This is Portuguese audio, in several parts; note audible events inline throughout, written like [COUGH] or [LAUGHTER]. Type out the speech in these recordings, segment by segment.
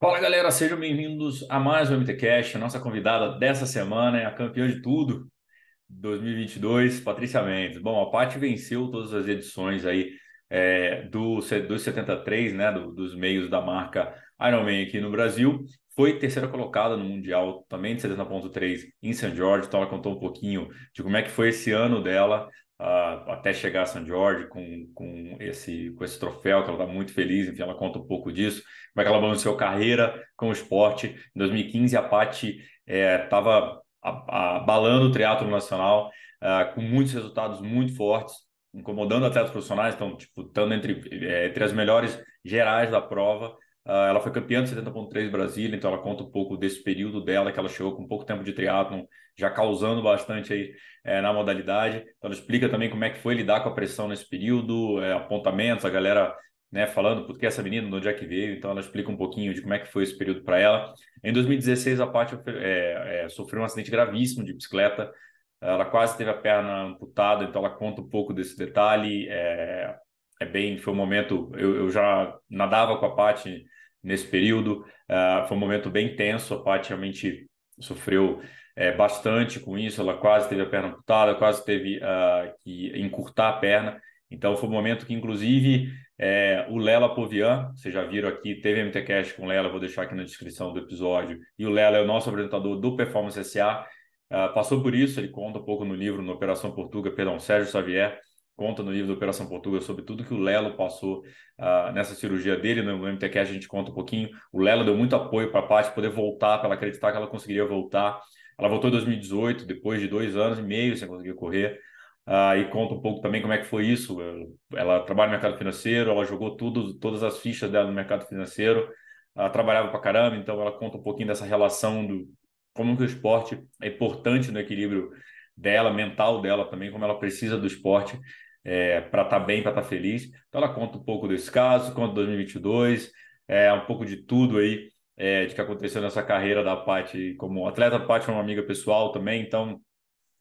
Fala galera, sejam bem-vindos a mais um MTCast. A nossa convidada dessa semana é a campeã de tudo 2022, Patrícia Mendes. Bom, a Paty venceu todas as edições aí é, do 273, né, do, dos meios da marca Ironman aqui no Brasil. Foi terceira colocada no Mundial também de 70.3 em St. George, então ela contou um pouquinho de como é que foi esse ano dela, uh, até chegar a St. George com, com, esse, com esse troféu, que ela está muito feliz, enfim, ela conta um pouco disso, como é que ela balanceou carreira com o esporte. Em 2015, a Paty estava é, abalando o triatlo nacional, uh, com muitos resultados muito fortes, incomodando atletas profissionais, então, tipo, estando entre, é, entre as melhores gerais da prova, ela foi campeã de 70.3 Brasília, então ela conta um pouco desse período dela, que ela chegou com pouco tempo de triatlon, já causando bastante aí é, na modalidade. Então ela explica também como é que foi lidar com a pressão nesse período, é, apontamentos, a galera né, falando por que essa menina, de onde é que veio, então ela explica um pouquinho de como é que foi esse período para ela. Em 2016, a Paty é, sofreu um acidente gravíssimo de bicicleta, ela quase teve a perna amputada, então ela conta um pouco desse detalhe, é, é bem, foi um momento, eu, eu já nadava com a Paty nesse período, uh, foi um momento bem tenso, a Paty realmente sofreu é, bastante com isso, ela quase teve a perna amputada, quase teve uh, que encurtar a perna, então foi um momento que, inclusive, é, o Lela Povian, vocês já viram aqui, teve MTCast com o Lela, vou deixar aqui na descrição do episódio, e o Lela é o nosso apresentador do Performance SA, uh, passou por isso, ele conta um pouco no livro, no Operação Portuga, perdão, Sérgio Xavier, conta no livro da Operação Portugal sobre tudo que o Lelo passou uh, nessa cirurgia dele. No MTQ a gente conta um pouquinho. O Lelo deu muito apoio para a parte poder voltar, para ela acreditar que ela conseguiria voltar. Ela voltou em 2018, depois de dois anos e meio sem conseguir correr. Uh, e conta um pouco também como é que foi isso. Ela trabalha no mercado financeiro, ela jogou tudo, todas as fichas dela no mercado financeiro. Ela trabalhava para caramba, então ela conta um pouquinho dessa relação do como que o esporte é importante no equilíbrio dela, mental dela também, como ela precisa do esporte é, para estar tá bem, para estar tá feliz. Então ela conta um pouco desse caso, conta 2022, é, um pouco de tudo aí é, de que aconteceu nessa carreira da Paty como atleta. A Paty é uma amiga pessoal também, então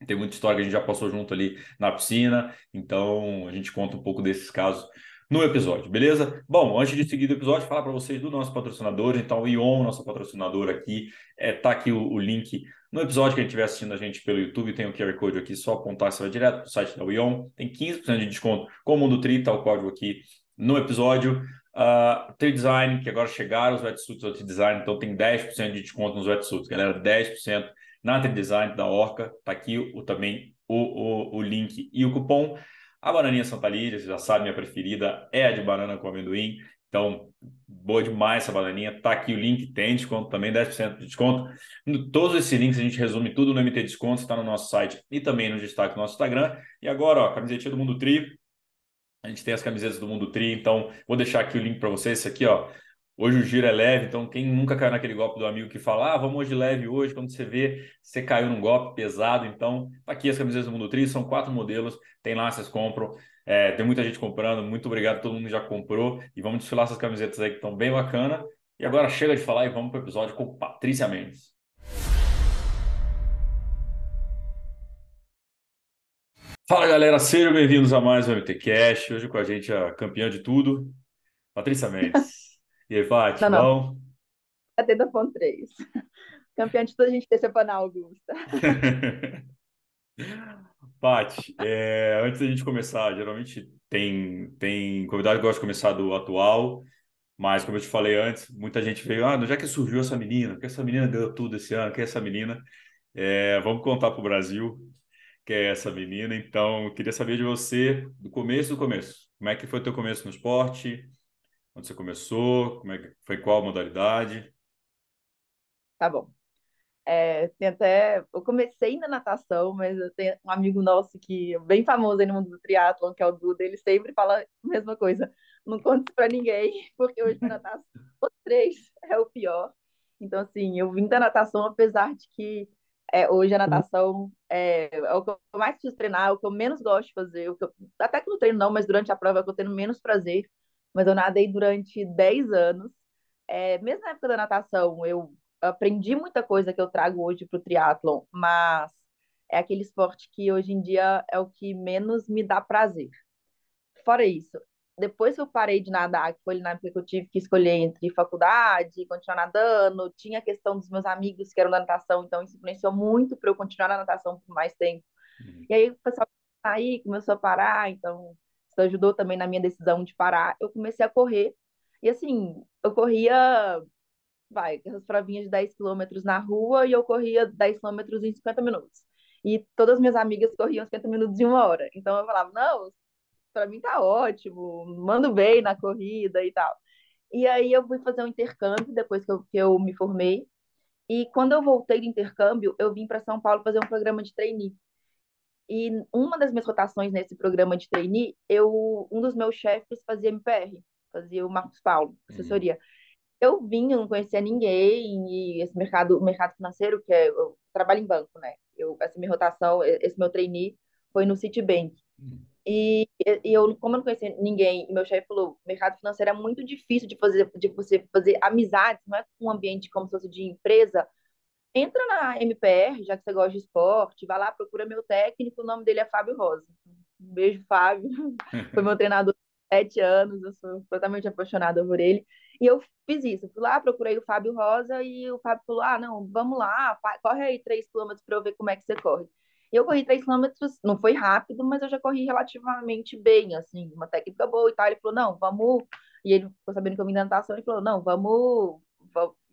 tem muita história que a gente já passou junto ali na piscina, então a gente conta um pouco desses casos no episódio, beleza? Bom, antes de seguir o episódio, falar para vocês do nosso patrocinador. Então, o Ion, nosso patrocinador aqui, é, tá aqui o, o link no episódio que a gente estiver assistindo a gente pelo YouTube, tem o QR Code aqui, só apontar, você vai direto para o site da Ion. Tem 15% de desconto com o Mundo Tri, tá o código aqui no episódio. Uh, Tri Design, que agora chegaram os wetsuits do Tri Design, então tem 10% de desconto nos wetsuits. Galera, 10% na Tri Design da Orca. Tá aqui o, também o, o, o link e o cupom. A bananinha Santa Lídia, você já sabe, minha preferida é a de banana com amendoim. Então, boa demais essa bananinha. Tá aqui o link, tem desconto também, 10% de desconto. Todos esses links a gente resume tudo no MT Desconto, está no nosso site e também no destaque do nosso Instagram. E agora, ó, camisetinha do Mundo Tri. A gente tem as camisetas do Mundo Tri, então vou deixar aqui o link para vocês. Esse aqui, ó, Hoje o giro é leve, então quem nunca caiu naquele golpe do amigo que fala, ah, vamos hoje leve hoje, quando você vê, você caiu num golpe pesado, então tá aqui as camisetas do Mundo Tri, são quatro modelos, tem lá, vocês compram, é, tem muita gente comprando, muito obrigado todo mundo já comprou, e vamos desfilar essas camisetas aí que estão bem bacana. E agora chega de falar e vamos para o episódio com Patrícia Mendes. Fala galera, sejam bem-vindos a mais um MT Cash. Hoje com a gente a campeã de tudo, Patrícia Mendes. [LAUGHS] E aí, Paty, não, não. bom? Até da ponto 3. [LAUGHS] Campeã de tudo, a gente desceu para Augusta. [LAUGHS] Paty, é, antes da gente começar, geralmente tem, tem convidado que gosta de começar do atual, mas como eu te falei antes, muita gente veio, ah, onde é que surgiu essa menina? Que essa menina ganhou tudo esse ano? Que é essa menina? É, vamos contar para o Brasil que é essa menina. Então, queria saber de você, do começo do começo. Como é que foi o teu começo no esporte? Onde você começou? Como é que foi qual modalidade? Tá bom. É, tem até, eu comecei na natação, mas eu tenho um amigo nosso que é bem famoso aí no mundo do triatlon, que é o Duda, ele sempre fala a mesma coisa. Não conte isso pra ninguém, [LAUGHS] porque hoje na natação, os três é o pior. Então, assim, eu vim da natação, apesar de que é, hoje a natação é, é, o que eu mais preciso treinar, é o que eu menos gosto de fazer, eu, até que no treino não, mas durante a prova é o que eu tenho menos prazer, mas eu nadei durante 10 anos. É, mesmo na época da natação, eu aprendi muita coisa que eu trago hoje para o triatlon, mas é aquele esporte que hoje em dia é o que menos me dá prazer. Fora isso, depois que eu parei de nadar, que foi na época que eu tive que escolher entre faculdade, continuar nadando, tinha a questão dos meus amigos que eram da natação, então isso influenciou muito para eu continuar na natação por mais tempo. Uhum. E aí o pessoal aí começou a parar, então isso ajudou também na minha decisão de parar. Eu comecei a correr, e assim, eu corria, vai, essas provinhas de 10 quilômetros na rua, e eu corria 10 quilômetros em 50 minutos. E todas as minhas amigas corriam 50 minutos em uma hora. Então eu falava, não, para mim tá ótimo, mando bem na corrida e tal. E aí eu fui fazer um intercâmbio depois que eu, que eu me formei. E quando eu voltei do intercâmbio, eu vim para São Paulo fazer um programa de trainee. E uma das minhas rotações nesse programa de trainee, eu, um dos meus chefes fazia MPR, fazia o Marcos Paulo, assessoria. Uhum. Eu vim, eu não conhecia ninguém, e esse mercado, mercado financeiro, que é, eu trabalho em banco, né? Eu, essa minha rotação, esse meu trainee foi no Citibank. Uhum. E, e eu, como eu não conhecia ninguém, meu chefe falou, mercado financeiro é muito difícil de fazer, de você fazer amizades, não é um ambiente como se fosse de empresa. Entra na MPR, já que você gosta de esporte, vai lá, procura meu técnico, o nome dele é Fábio Rosa. Um beijo, Fábio. [LAUGHS] Foi meu treinador há sete anos, eu sou totalmente apaixonada por ele. E eu fiz isso, fui lá, procurei o Fábio Rosa e o Fábio falou: ah, não, vamos lá, corre aí três quilômetros para eu ver como é que você corre. Eu corri 3 quilômetros, não foi rápido, mas eu já corri relativamente bem, assim, uma técnica boa e tal. Ele falou, não, vamos. E ele ficou sabendo que eu vim da natação, ele falou, não, vamos,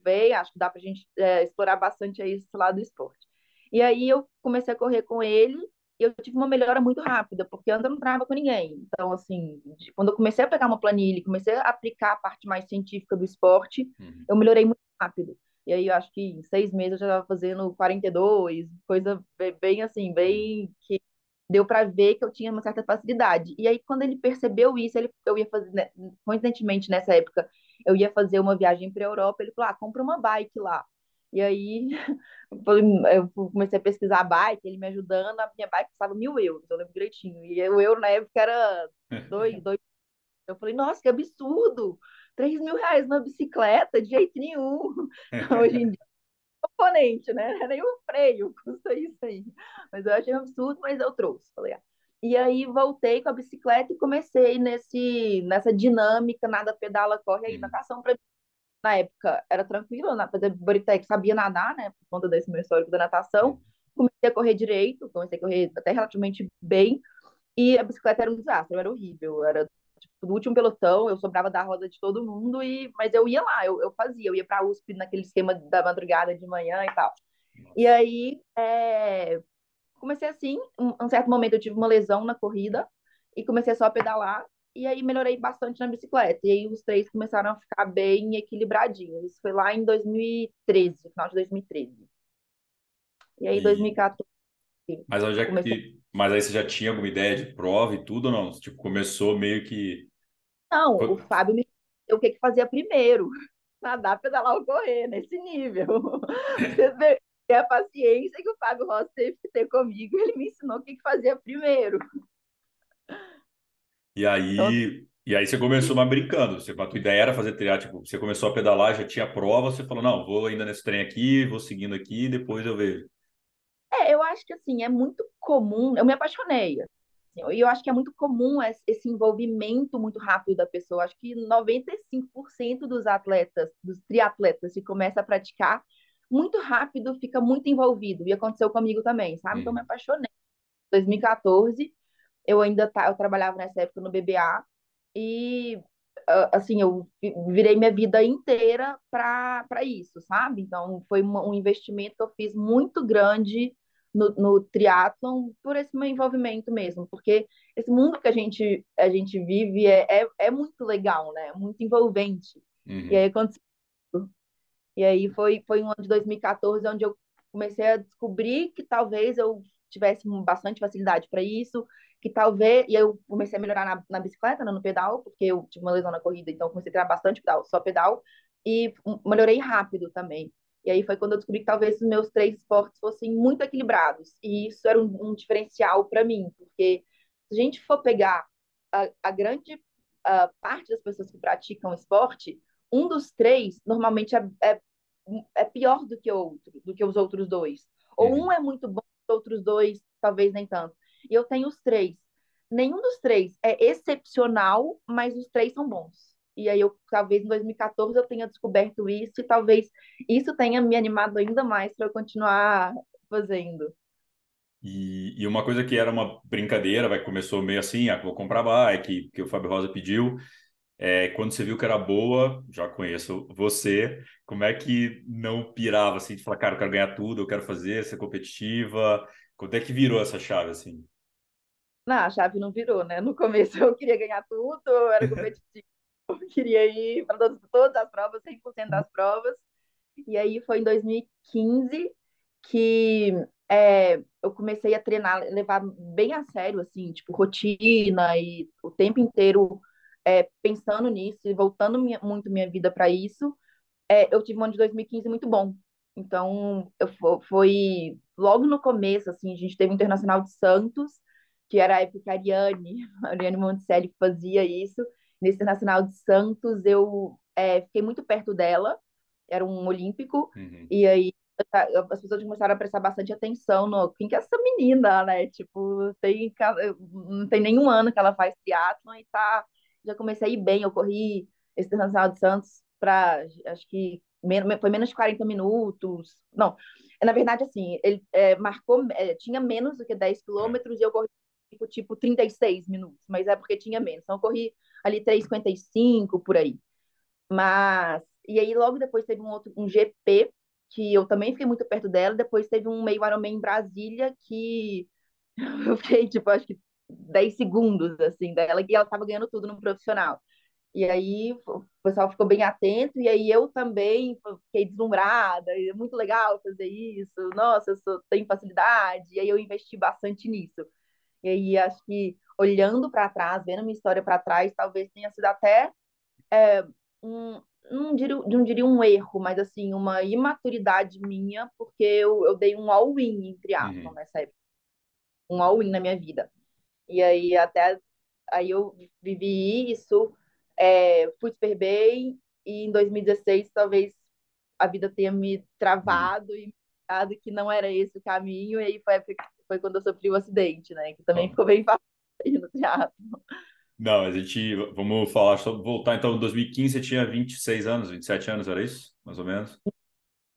ver, acho que dá pra gente é, explorar bastante aí esse lado do esporte. E aí eu comecei a correr com ele e eu tive uma melhora muito rápida, porque antes eu não treinava com ninguém. Então, assim, quando eu comecei a pegar uma planilha, comecei a aplicar a parte mais científica do esporte, uhum. eu melhorei muito rápido. E aí, eu acho que em seis meses eu já estava fazendo 42, coisa bem assim, bem que deu para ver que eu tinha uma certa facilidade. E aí, quando ele percebeu isso, ele, eu ia fazer, né, coincidentemente, nessa época, eu ia fazer uma viagem para a Europa. Ele falou: ah, compra uma bike lá. E aí, [LAUGHS] eu comecei a pesquisar a bike, ele me ajudando, a minha bike custava mil euros, eu lembro direitinho. E o euro na época era dois, [LAUGHS] dois. Eu falei, nossa, que absurdo! 3 mil reais numa bicicleta, de jeito nenhum. [LAUGHS] Hoje em dia, componente, né? Nem o freio custa isso aí. Mas eu achei um absurdo, mas eu trouxe. Falei, ah. E aí voltei com a bicicleta e comecei nesse, nessa dinâmica, nada pedala, corre aí, natação para na época era tranquilo, na Boritec, sabia nadar, né, por conta desse meu histórico da natação. Comecei a correr direito, comecei a correr até relativamente bem, e a bicicleta era um desastre, era horrível, era do último pelotão, eu sobrava da roda de todo mundo, e mas eu ia lá, eu, eu fazia, eu ia para a USP naquele esquema da madrugada de manhã e tal. E aí, é, comecei assim, um, um, certo momento eu tive uma lesão na corrida, e comecei só a pedalar, e aí melhorei bastante na bicicleta, e aí os três começaram a ficar bem equilibradinhos. Isso foi lá em 2013, final de 2013. E aí, em 2014. Mas, comecei... mas aí você já tinha alguma ideia de prova e tudo ou não? Tipo, começou meio que não, o Fábio me o que que fazia primeiro. [LAUGHS] Nadar, pedalar ou correr, nesse nível. [LAUGHS] Vê a paciência que o Fábio Rossi teve que ter comigo. Ele me ensinou o que que fazia primeiro. E aí, então, e aí você começou mais brincando. Você, a tua ideia era fazer triatlo, tipo, você começou a pedalar, já tinha prova, você falou, não, vou ainda nesse trem aqui, vou seguindo aqui, depois eu vejo. É, eu acho que assim, é muito comum, eu me apaixonei. Assim, e eu acho que é muito comum esse envolvimento muito rápido da pessoa. Acho que 95% dos atletas, dos triatletas, que começa a praticar, muito rápido fica muito envolvido. E aconteceu comigo também, sabe? Então, eu me apaixonei. Em 2014, eu ainda tá, eu trabalhava nessa época no BBA e assim, eu virei minha vida inteira para isso, sabe? Então, foi um investimento que eu fiz muito grande no, no triatlon por esse meu envolvimento mesmo, porque esse mundo que a gente, a gente vive é, é, é muito legal, né? Muito envolvente. Uhum. E aí aconteceu. E aí foi, foi um ano de 2014 onde eu comecei a descobrir que talvez eu tivesse bastante facilidade para isso, que talvez. E eu comecei a melhorar na, na bicicleta, né, no pedal, porque eu tive uma lesão na corrida, então comecei a treinar bastante pedal, só pedal, e melhorei rápido também. E aí foi quando eu descobri que talvez os meus três esportes fossem muito equilibrados. E isso era um, um diferencial para mim, porque se a gente for pegar a, a grande a parte das pessoas que praticam esporte, um dos três normalmente é, é, é pior do que o outro, do que os outros dois. Ou uhum. um é muito bom, os outros dois talvez nem tanto. E eu tenho os três. nenhum dos três é excepcional, mas os três são bons. E aí eu talvez em 2014 eu tenha descoberto isso e talvez isso tenha me animado ainda mais para eu continuar fazendo. E, e, uma coisa que era uma brincadeira, vai começou meio assim, ah, vou comprar bike, que o Fábio Rosa pediu. É, quando você viu que era boa, já conheço você, como é que não pirava assim, de falar, cara, eu quero ganhar tudo, eu quero fazer, ser competitiva? Quando é que virou essa chave assim? Não, a chave não virou, né? No começo eu queria ganhar tudo, eu era competitiva, eu queria ir para todas, as provas, 100% das provas. E aí foi em 2015 que é, eu comecei a treinar, levar bem a sério, assim, tipo, rotina e o tempo inteiro é, pensando nisso e voltando minha, muito minha vida para isso. É, eu tive um ano de 2015 muito bom. Então, eu foi logo no começo, assim, a gente teve o Internacional de Santos, que era a época que a Ariane, [LAUGHS] a Ariane Monticelli fazia isso. Nesse Internacional de Santos, eu é, fiquei muito perto dela, era um olímpico, uhum. e aí as pessoas começaram a prestar bastante atenção no quem que é essa menina, né? Tipo, tem, não tem nenhum ano que ela faz triatlon e tá. Já comecei a ir bem, eu corri esse Internacional de Santos para acho que foi menos de 40 minutos. Não, na verdade, assim, ele é, marcou, é, tinha menos do que 10 quilômetros e eu corri tipo, tipo 36 minutos, mas é porque tinha menos. Então, eu corri ali 3,55 por aí. Mas, e aí logo depois teve um outro, um GP que eu também fiquei muito perto dela. Depois teve um meio Ironman em Brasília que [LAUGHS] eu fiquei, tipo, acho que 10 segundos, assim, dela, e ela tava ganhando tudo no profissional. E aí o pessoal ficou bem atento, e aí eu também fiquei deslumbrada, e é muito legal fazer isso, nossa, eu sou, tenho facilidade, e aí eu investi bastante nisso. E aí acho que olhando para trás, vendo minha história para trás, talvez tenha sido até é, um, não diria, não diria um erro, mas assim, uma imaturidade minha, porque eu, eu dei um all-in em triatlon uhum. nessa época. Um all-in na minha vida. E aí até aí eu vivi isso, é, fui super bem, e em 2016 talvez a vida tenha me travado e me que não era esse o caminho, e aí foi, foi quando eu sofri o acidente, né? Que também ficou bem fácil no triatlon. Não, a gente. Vamos falar sobre. Voltar então, em 2015 você tinha 26 anos, 27 anos, era isso? Mais ou menos?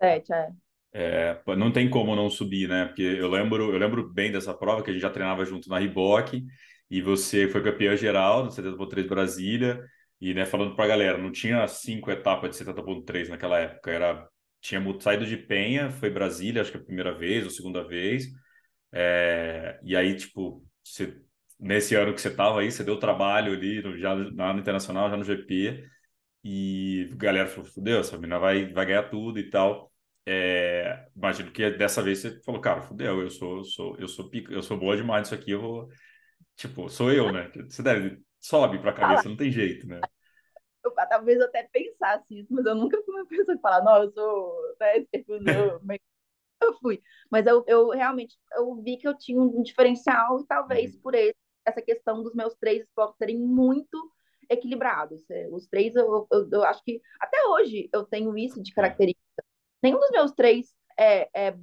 27, é. É, não tem como não subir, né? Porque eu lembro, eu lembro bem dessa prova que a gente já treinava junto na Riboc e você foi campeã geral no 70.3 Brasília. E, né, falando pra galera, não tinha cinco etapas de 70.3 naquela época, era tinha saído de Penha, foi Brasília, acho que a primeira vez ou segunda vez. É, e aí, tipo, você nesse ano que você estava aí, você deu trabalho ali no, já na Internacional, já no GP, e a galera falou, fudeu, essa menina vai, vai ganhar tudo e tal. É, imagino que dessa vez você falou, cara, fudeu, eu sou, sou, eu sou pica, eu sou boa demais nisso aqui, eu vou. Tipo, sou eu, né? Você deve, sobe pra cabeça, não tem jeito, né? Eu, talvez eu até pensasse isso, mas eu nunca fui uma pessoa que fala, não, eu sou, né, [LAUGHS] [LAUGHS] eu fui. Mas eu, eu realmente eu vi que eu tinha um diferencial e talvez uhum. por isso essa questão dos meus três esportes serem muito equilibrados. É, os três, eu, eu, eu, acho que até hoje eu tenho isso de característica. Nenhum dos meus três é, é,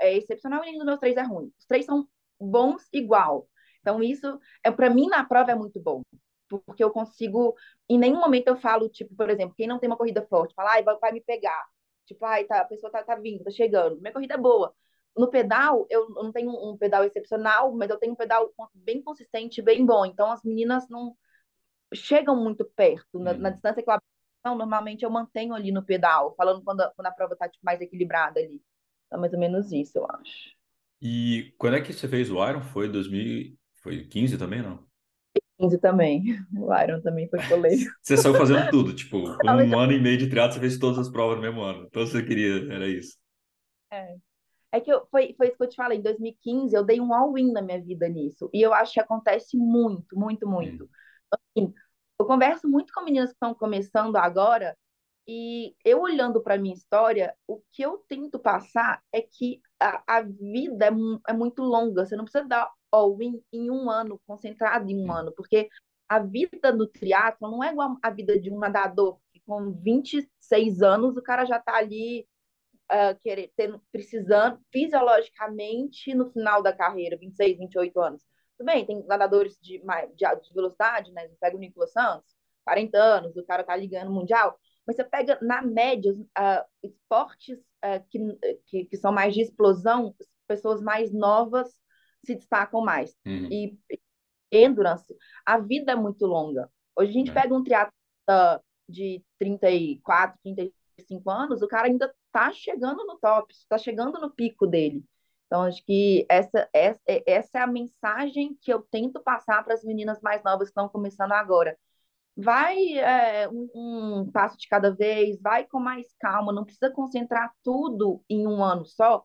é excepcional e nenhum dos meus três é ruim. Os três são bons igual. Então, isso, é para mim, na prova é muito bom. Porque eu consigo, em nenhum momento eu falo, tipo, por exemplo, quem não tem uma corrida forte, fala, ai, vai, vai me pegar. Tipo, ai, tá, a pessoa tá, tá vindo, tá chegando. Minha corrida é boa no pedal, eu não tenho um pedal excepcional, mas eu tenho um pedal bem consistente, bem bom. Então, as meninas não chegam muito perto. Na, na uhum. distância que eu não, normalmente eu mantenho ali no pedal, falando quando a, quando a prova tá tipo, mais equilibrada ali. Então, mais ou menos isso, eu acho. E quando é que você fez o Iron? Foi 2015 também, não? 15 também. O Iron também foi polêmico. [LAUGHS] Você saiu fazendo tudo, tipo, [LAUGHS] com um ano e meio de triatlo, você fez todas as provas no mesmo ano. Então você queria, era isso. É. É que eu, foi, foi isso que eu te falei, em 2015 eu dei um all-in na minha vida nisso. E eu acho que acontece muito, muito, muito. Assim, eu converso muito com meninas que estão começando agora, e eu olhando para minha história, o que eu tento passar é que a, a vida é, é, muito longa. Você não precisa dar all-in em um ano, concentrado em um ano, porque a vida do triatlo não é igual a vida de um nadador, que com 26 anos o cara já está ali uh, querer, ter, precisando fisiologicamente no final da carreira, 26, 28 anos. Tudo bem, tem nadadores de, de, de velocidade, né? Você pega o Nicolas Santos, 40 anos, o cara tá ligando mundial, mas você pega, na média, uh, esportes uh, que, que, que, são mais de explosão, pessoas mais novas se destacam mais. Uhum. E endurance, a vida é muito longa. Hoje a gente é. pega um triatleta de 34, 35 anos, o cara ainda tá chegando no top, está chegando no pico dele. Então, acho que essa, essa, essa é a mensagem que eu tento passar para as meninas mais novas que estão começando agora. Vai é, um, um, passo de cada vez, vai com mais calma, não precisa concentrar tudo em um ano só,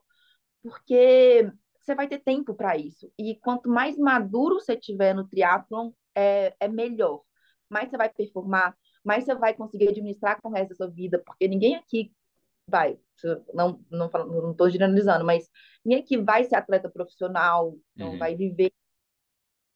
porque você vai ter tempo para isso. E quanto mais maduro você tiver no triatlon, é, é melhor. Mais você vai performar, mais você vai conseguir administrar com o resto da sua vida, porque ninguém aqui vai, não não não estou generalizando, mas ninguém aqui vai ser atleta profissional, não uhum. vai viver.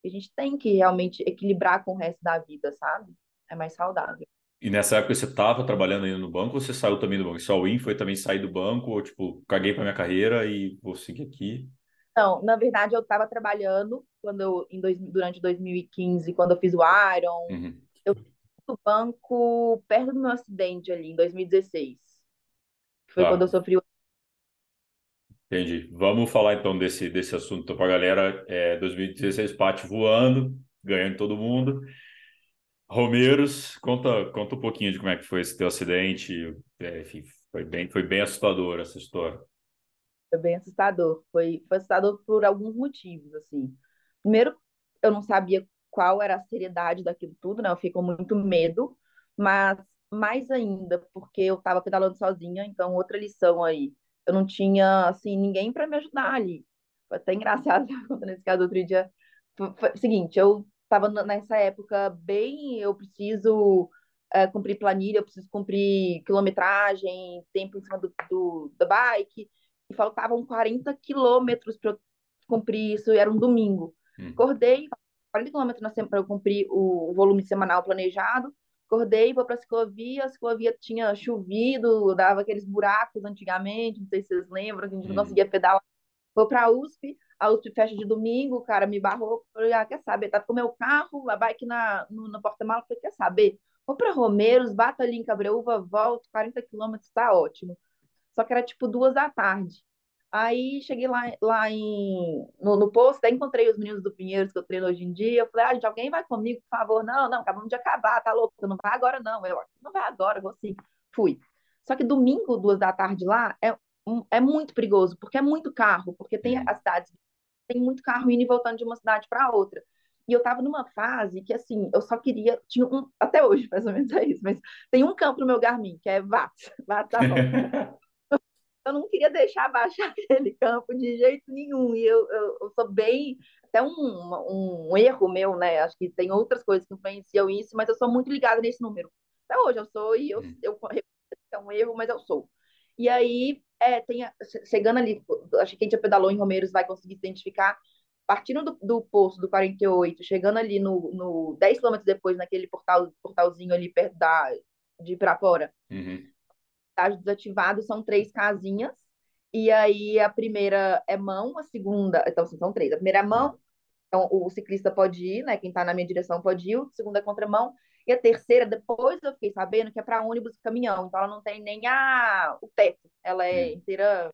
A gente tem que realmente equilibrar com o resto da vida, sabe? É mais saudável. E nessa época você estava trabalhando ainda no banco ou você saiu também do banco? Só o IN foi também sair do banco ou tipo, caguei para minha carreira e vou seguir aqui? Não, na verdade eu estava trabalhando quando eu, em dois, durante 2015, quando eu fiz o Iron. Uhum. Eu no banco perto do meu acidente ali, em 2016. Foi tá. quando eu sofri o. Entendi. Vamos falar então desse, desse assunto para a galera. É, 2016, Pati voando, ganhando todo mundo. Romeiros, conta, conta um pouquinho de como é que foi esse teu acidente. É, enfim, foi bem, foi bem assustador essa história. Foi bem assustador. Foi, foi assustador por alguns motivos, assim. Primeiro, eu não sabia qual era a seriedade daquilo tudo, né? Eu fiquei com muito medo, mas mais ainda porque eu estava pedalando sozinha, então outra lição aí. Eu não tinha, assim, ninguém para me ajudar ali. Foi até engraçado, [LAUGHS] contando esse caso outro dia. Foi, foi, seguinte, eu estava nessa época bem, eu preciso é, cumprir planilha, eu preciso cumprir quilometragem, tempo em cima do, do da bike, e faltavam 40 quilômetros para eu cumprir isso, e era um domingo. Hum. Acordei, 40 quilômetros para eu cumprir o volume semanal planejado, acordei, vou para a ciclovia, a ciclovia tinha chovido, dava aqueles buracos antigamente, não sei se vocês lembram, que a gente não uhum. conseguia pedalar. Vou para a USP, a USP fecha de domingo, o cara me barrou, falei, ah, quer saber, tá com o meu carro, a bike na, no, no porta-malas, falei, quer saber, vou para Romeiros, bato ali em Cabreúva, volto, 40 quilômetros, tá ótimo. Só que era tipo duas da tarde. Aí cheguei lá, lá em, no, no posto, até encontrei os meninos do Pinheiros que eu treino hoje em dia. Eu falei, ah, gente, alguém vai comigo, por favor? Não, não, acabamos de acabar, tá louco? Não vai agora, não. Eu, não vai agora, vou sim. Fui. Só que domingo, duas da tarde lá, é, é muito perigoso, porque é muito carro, porque tem uhum. as cidades, tem muito carro indo e voltando de uma cidade para outra. E eu tava numa fase que, assim, eu só queria. Tinha um, até hoje, [LAUGHS] mais ou menos é isso, mas tem um campo no meu Garmin, que é VATS, VATS bom [LAUGHS] eu não queria deixar baixar [LAUGHS] aquele campo de jeito nenhum. E eu, eu, eu sou bem. Até um, um, um, erro meu, né? Acho que tem outras coisas que influenciam isso, mas eu sou muito ligada nesse número. Até hoje eu sou, e eu, eu, é um erro, mas eu sou. E aí, é, tem, chegando ali, acho que quem já pedalou em Romeiros vai conseguir identificar. Partindo do, do posto do 48, chegando ali no, no 10 quilômetros depois, naquele portal, portalzinho ali perto da, de Pirapora, uhum estágio desativado são três casinhas, e aí a primeira é mão, a segunda, então assim, são três. A primeira é mão, então o ciclista pode ir, né? Quem está na minha direção pode ir, a segunda é contramão, e a terceira, depois eu fiquei sabendo que é para ônibus e caminhão, então ela não tem nem a, o teto, ela é inteira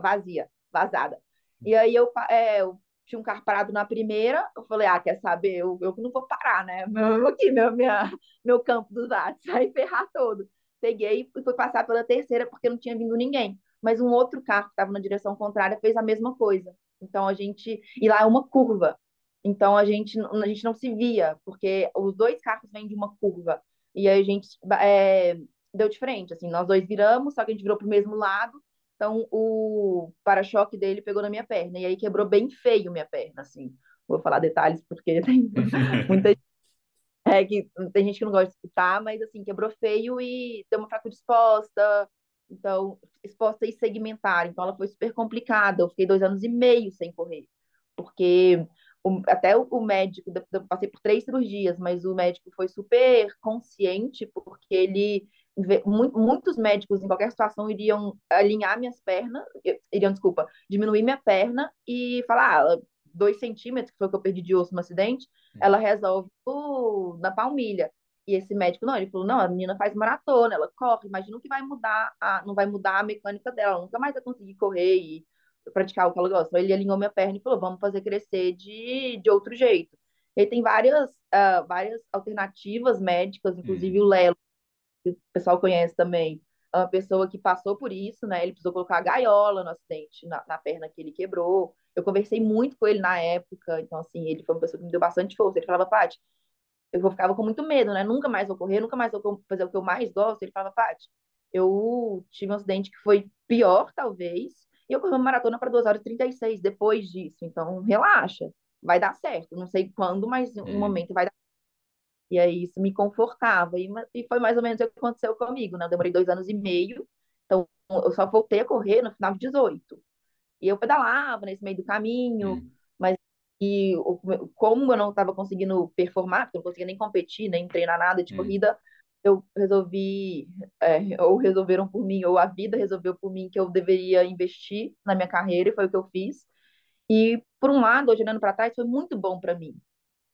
vazia, vazada. E aí eu, é, eu tinha um carro parado na primeira, eu falei, ah, quer saber, eu, eu não vou parar, né? Meu, [LAUGHS] aqui, meu, minha, meu campo dos dados, [LAUGHS] vai ferrar todo peguei e fui passar pela terceira porque não tinha vindo ninguém. Mas um outro carro que estava na direção contrária fez a mesma coisa. Então a gente. E lá é uma curva. Então a gente, a gente não se via, porque os dois carros vêm de uma curva. E aí a gente é, deu de frente, assim, nós dois viramos, só que a gente virou para o mesmo lado. Então o para-choque dele pegou na minha perna. E aí quebrou bem feio minha perna, assim. Vou falar detalhes porque [LAUGHS] tem muita é que tem gente que não gosta de escutar, mas assim, quebrou feio e deu uma fratura exposta, então, exposta e segmentar. Então, ela foi super complicada. Eu fiquei dois anos e meio sem correr, porque o, até o, o médico, eu passei por três cirurgias, mas o médico foi super consciente, porque ele muitos médicos em qualquer situação iriam alinhar minhas pernas, iriam, desculpa, diminuir minha perna e falar, ah, dois centímetros, que foi o que eu perdi de osso no acidente, hum. ela resolve o, na palmilha. E esse médico, não, ele falou, não, a menina faz maratona, ela corre, imagina que vai mudar, a, não vai mudar a mecânica dela, nunca mais vai conseguir correr e praticar o que ela gosta. Então, ele alinhou minha perna e falou, vamos fazer crescer de, de outro jeito. Ele tem várias, uh, várias alternativas médicas, inclusive hum. o Lelo, que o pessoal conhece também, uma pessoa que passou por isso, né? Ele precisou colocar a gaiola no acidente, na, na, perna que ele quebrou. Eu conversei muito com ele na época, então, assim, ele foi uma pessoa que me deu bastante força. Ele falava, Paty, eu ficava com muito medo, né? Nunca mais vou correr, nunca mais vou fazer o que eu mais gosto. Ele falava, Paty, eu tive um acidente que foi pior, talvez, e eu corri uma maratona para 2 horas e 36 depois disso. Então, relaxa, vai dar certo. Não sei quando, mas um hum. momento vai dar e aí isso me confortava. E, e foi mais ou menos o que aconteceu comigo, né? Eu demorei dois anos e meio, então eu só voltei a correr no final de 18. E eu pedalava nesse meio do caminho, hum. mas e como eu não estava conseguindo performar, porque eu não conseguia nem competir, nem treinar nada de hum. corrida, eu resolvi, é, ou resolveram por mim, ou a vida resolveu por mim que eu deveria investir na minha carreira, e foi o que eu fiz. E, por um lado, olhando para trás, foi muito bom para mim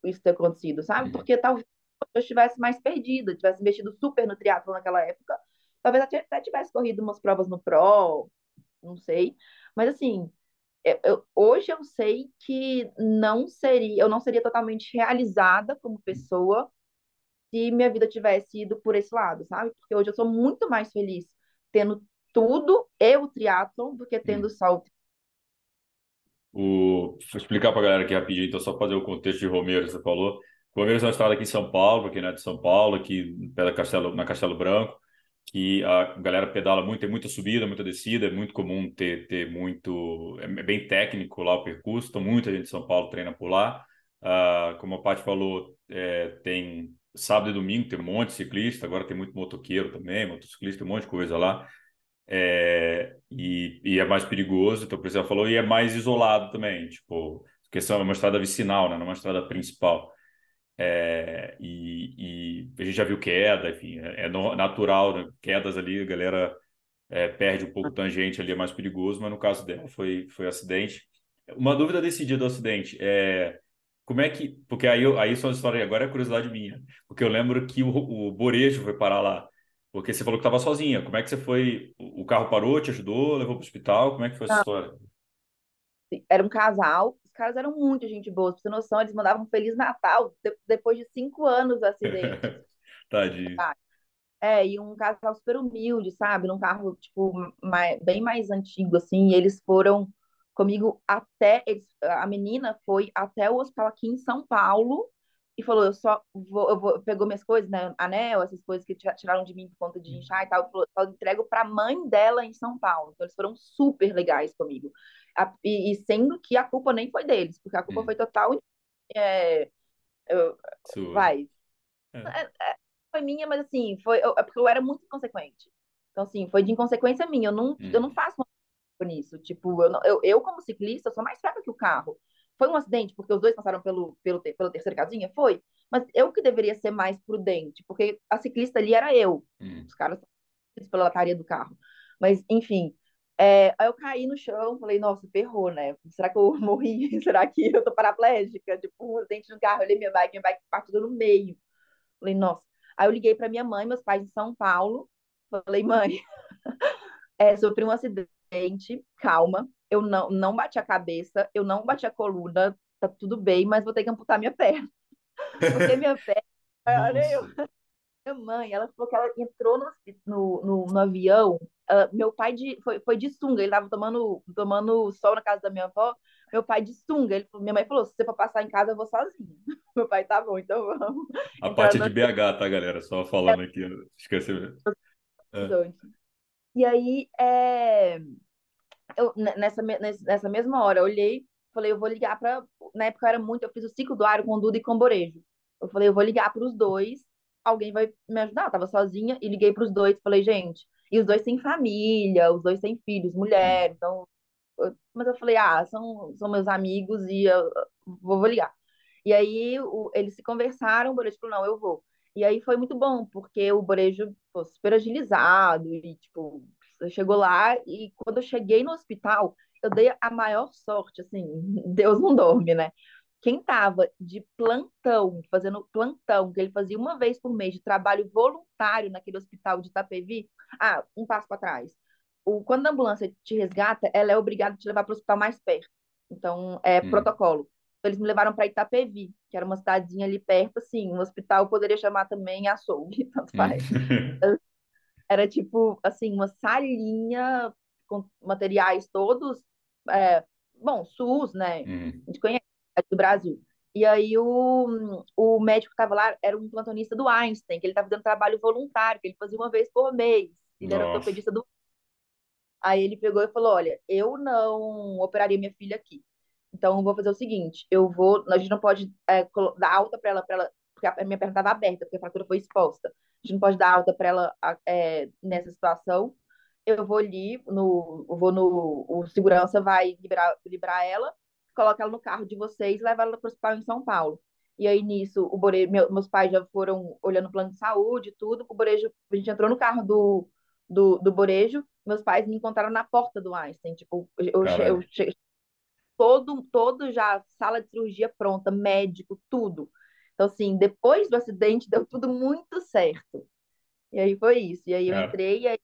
isso ter acontecido, sabe? Hum. Porque talvez eu estivesse mais perdida, tivesse investido super no triatlo naquela época, talvez até tivesse corrido umas provas no Pro, não sei. Mas assim, eu, eu, hoje eu sei que não seria, eu não seria totalmente realizada como pessoa se minha vida tivesse ido por esse lado, sabe? Porque hoje eu sou muito mais feliz tendo tudo e o triatlon do que tendo só o o, vou explicar para a galera aqui rapidinho, então só fazer o contexto de Romero, você falou. Romeiros é uma estrada aqui em São Paulo, aqui né, de São Paulo, aqui pela Castelo, na Castelo Branco, que a galera pedala muito, tem muita subida, muita descida, é muito comum ter, ter muito, é bem técnico lá o percurso, então muita gente de São Paulo treina por lá. Uh, como a Paty falou, é, tem sábado e domingo, tem um monte de ciclista, agora tem muito motoqueiro também, motociclista, um monte de coisa lá. É, e, e, é mais perigoso, então o presidente falou, e é mais isolado também, tipo, questão é uma estrada vicinal, né, não é uma estrada principal. É, e, e, a gente já viu queda, enfim, é, é natural, né? quedas ali, a galera é, perde um pouco tangente ali, é mais perigoso, mas no caso dela foi, foi acidente. Uma dúvida desse dia do acidente é como é que. Porque aí, aí são histórias, agora é curiosidade minha, porque eu lembro que o, o Borejo foi parar lá, porque você falou que estava sozinha. Como é que você foi? O carro parou, te ajudou, levou para o hospital? Como é que foi essa história? Era um casal caras eram muito gente boa. Pra você ter noção, eles mandavam um Feliz Natal de, depois de cinco anos do acidente. [LAUGHS] Tadinho. É, e um casal super humilde, sabe? Num carro, tipo, mais, bem mais antigo, assim. E eles foram comigo até. Eles, a menina foi até o hospital aqui em São Paulo e falou: Eu só vou. Eu vou pegou minhas coisas, né? Anel, essas coisas que tiraram de mim por conta de uhum. inchar e tal. Falou, eu entrego pra mãe dela em São Paulo. Então, eles foram super legais comigo. A, e, e, sendo que a culpa nem foi deles, porque a culpa hum. foi total. É, eu, vai. É. É, é. foi minha, mas assim, foi eu, é porque eu era muito inconsequente. Então, assim, foi de inconsequência minha. Eu não, hum. eu não faço nisso. Tipo, eu, eu, eu, como ciclista, sou mais fraca que o carro. Foi um acidente, porque os dois passaram pelo, pelo, pela terceira casinha? Foi. Mas eu que deveria ser mais prudente, porque a ciclista ali era eu. Hum. Os caras pela lataria do carro. Mas, enfim, é, aí eu caí no chão, falei, nossa, ferrou, né? Será que eu [LAUGHS] morri? Será que eu tô paraplégica? Tipo, um acidente no carro, eu olhei minha bike, minha bike partiu no meio. Falei, nossa. Aí eu liguei para minha mãe, meus pais em São Paulo. Falei, mãe, [LAUGHS] é, sofri um acidente, calma. Eu não, não bati a cabeça, eu não bati a coluna, tá tudo bem, mas vou ter que amputar minha perna. [LAUGHS] Porque minha perna, olha eu, minha mãe, ela falou que ela entrou no, no, no, no avião. Uh, meu pai de, foi, foi de sunga, ele estava tomando, tomando sol na casa da minha avó. Meu pai de sunga, ele, minha mãe falou: se você for passar em casa, eu vou sozinho. [LAUGHS] meu pai tá bom, então vamos. A parte é de BH, tá, galera? Só falando aqui, esqueci mesmo. É. E aí, é... eu, nessa, nessa mesma hora, eu olhei, falei, eu vou ligar para. Na época eu era muito, eu fiz o ciclo do ar com Duda e com Borejo. Eu falei, eu vou ligar para os dois alguém vai me ajudar. Eu tava sozinha e liguei para os dois, falei, gente, e os dois têm família, os dois têm filhos, mulher, então. Eu, mas eu falei, ah, são, são meus amigos e eu, vou, vou ligar. E aí o, eles se conversaram, o Borejo falou, não, eu vou. E aí foi muito bom, porque o Borejo foi super agilizado e, tipo, chegou lá e quando eu cheguei no hospital, eu dei a maior sorte, assim, [LAUGHS] Deus não dorme, né? Quem tava de plantão, fazendo plantão, que ele fazia uma vez por mês de trabalho voluntário naquele hospital de Itapevi, ah, um passo para trás. O, quando a ambulância te resgata, ela é obrigada a te levar para o hospital mais perto. Então, é hum. protocolo. Eles me levaram para Itapevi, que era uma cidadezinha ali perto, assim, um hospital poderia chamar também açougue, [LAUGHS] tanto hum. faz. [LAUGHS] era tipo, assim, uma salinha com materiais todos, é, bom, SUS, né? Uhum. A gente conhece do Brasil. E aí o, o médico que estava lá era um plantonista do Einstein, que ele estava fazendo trabalho voluntário, que ele fazia uma vez por mês. Ele Nossa. era ortopedista do. Aí ele pegou e falou: Olha, eu não operaria minha filha aqui. Então eu vou fazer o seguinte: eu vou. A gente não pode é, dar alta para ela, ela, porque a minha perna estava aberta, porque a fratura foi exposta. A gente não pode dar alta para ela é, nessa situação eu vou ali, no, eu vou no, o segurança vai liberar, liberar ela, coloca ela no carro de vocês e leva ela para o hospital em São Paulo. E aí, nisso, o Borejo, meu, meus pais já foram olhando o plano de saúde e tudo. O Borejo, a gente entrou no carro do, do, do Borejo, meus pais me encontraram na porta do Einstein. Tipo, eu, eu, eu todo, todo já, sala de cirurgia pronta, médico, tudo. Então, assim, depois do acidente, deu tudo muito certo. E aí foi isso. E aí eu é. entrei, e aí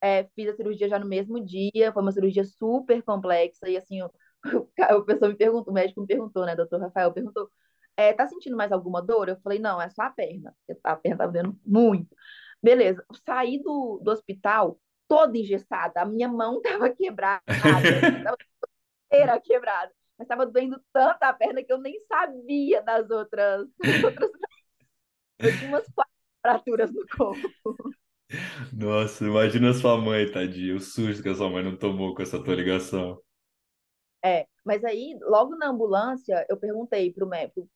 é, fiz a cirurgia já no mesmo dia, foi uma cirurgia super complexa, e assim, o, o, pessoa me perguntou, o médico me perguntou, né, doutor Rafael, perguntou, é, tá sentindo mais alguma dor? Eu falei, não, é só a perna, a perna tá doendo muito. Beleza, saí do, do hospital toda engessada, a minha mão [LAUGHS] tava quebrada, tava [LAUGHS] inteira quebrada, mas tava doendo tanto a perna que eu nem sabia das outras, das [LAUGHS] outras... Eu tinha umas quatro fraturas no corpo. Nossa, imagina sua mãe, tadinha, o susto que a sua mãe não tomou com essa tua ligação. É, mas aí, logo na ambulância, eu perguntei pro,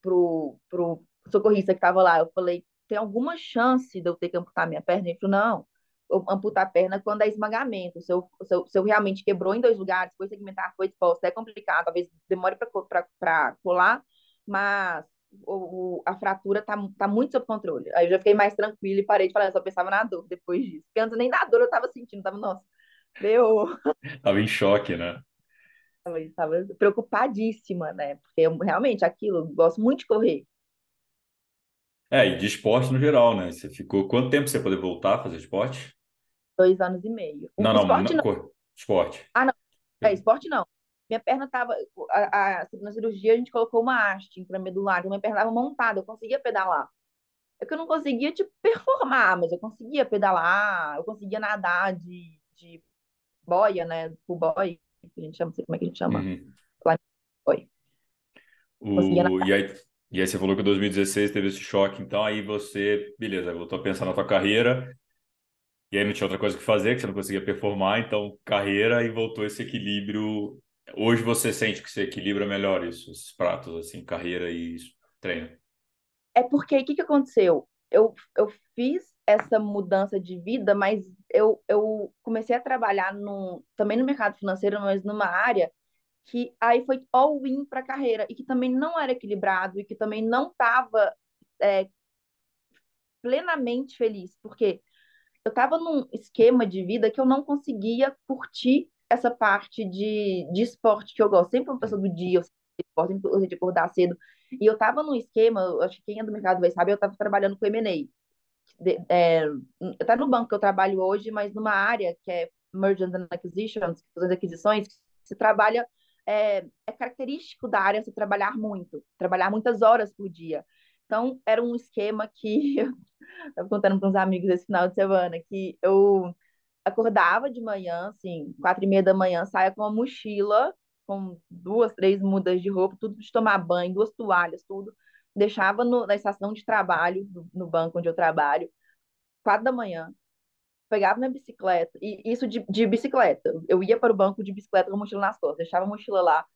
pro, pro, pro socorrista que estava lá, eu falei, tem alguma chance de eu ter que amputar minha perna? Ele falou, não, amputar a perna quando é esmagamento, se eu, se eu, se eu realmente quebrou em dois lugares, foi segmentar, foi exposto, é complicado, talvez demore para colar, mas o, a fratura tá, tá muito sob controle. Aí eu já fiquei mais tranquila e parei de falar, eu só pensava na dor depois disso. Porque antes nem na dor eu tava sentindo, tava, nossa, meu. Tava em choque, né? Tava, tava preocupadíssima, né? Porque eu, realmente aquilo, eu gosto muito de correr. É, e de esporte no geral, né? Você ficou quanto tempo você poder voltar a fazer esporte? Dois anos e meio. Não, não, esporte, não, não. Esporte. Ah, não. É, esporte não minha perna estava. Na cirurgia a gente colocou uma haste intramedular, minha perna estava montada, eu conseguia pedalar. É que eu não conseguia, tipo, performar, mas eu conseguia pedalar, eu conseguia nadar de, de boia, né? Full boy, que a gente chama, não sei como é que a gente chama. Uhum. Boy. O... E, aí, e aí você falou que em 2016 teve esse choque, então aí você, beleza, voltou a pensar na tua carreira, e aí não tinha outra coisa que fazer, que você não conseguia performar, então carreira e voltou esse equilíbrio Hoje você sente que você equilibra melhor isso, esses pratos, assim, carreira e treino? É porque o que, que aconteceu? Eu, eu fiz essa mudança de vida, mas eu, eu comecei a trabalhar no, também no mercado financeiro, mas numa área que aí foi all-in para a carreira e que também não era equilibrado e que também não estava é, plenamente feliz, porque eu estava num esquema de vida que eu não conseguia curtir essa parte de, de esporte que eu gosto. Sempre uma pessoa do dia, eu sempre gostei de acordar cedo. E eu tava num esquema, acho que quem é do mercado vai saber, eu tava trabalhando com M&A. É, tá no banco que eu trabalho hoje, mas numa área que é Mergers and Acquisitions, aquisições, você trabalha, é, é característico da área você trabalhar muito, trabalhar muitas horas por dia. Então, era um esquema que [LAUGHS] eu estava contando para uns amigos esse final de semana, que eu acordava de manhã, assim, quatro e meia da manhã, saia com uma mochila, com duas, três mudas de roupa, tudo de tomar banho, duas toalhas, tudo. Deixava no, na estação de trabalho, no, banco onde eu trabalho, quatro da manhã, pegava minha bicicleta, e isso de, de bicicleta. Eu ia para o banco de bicicleta com a mochila nas costas, deixava a mochila lá,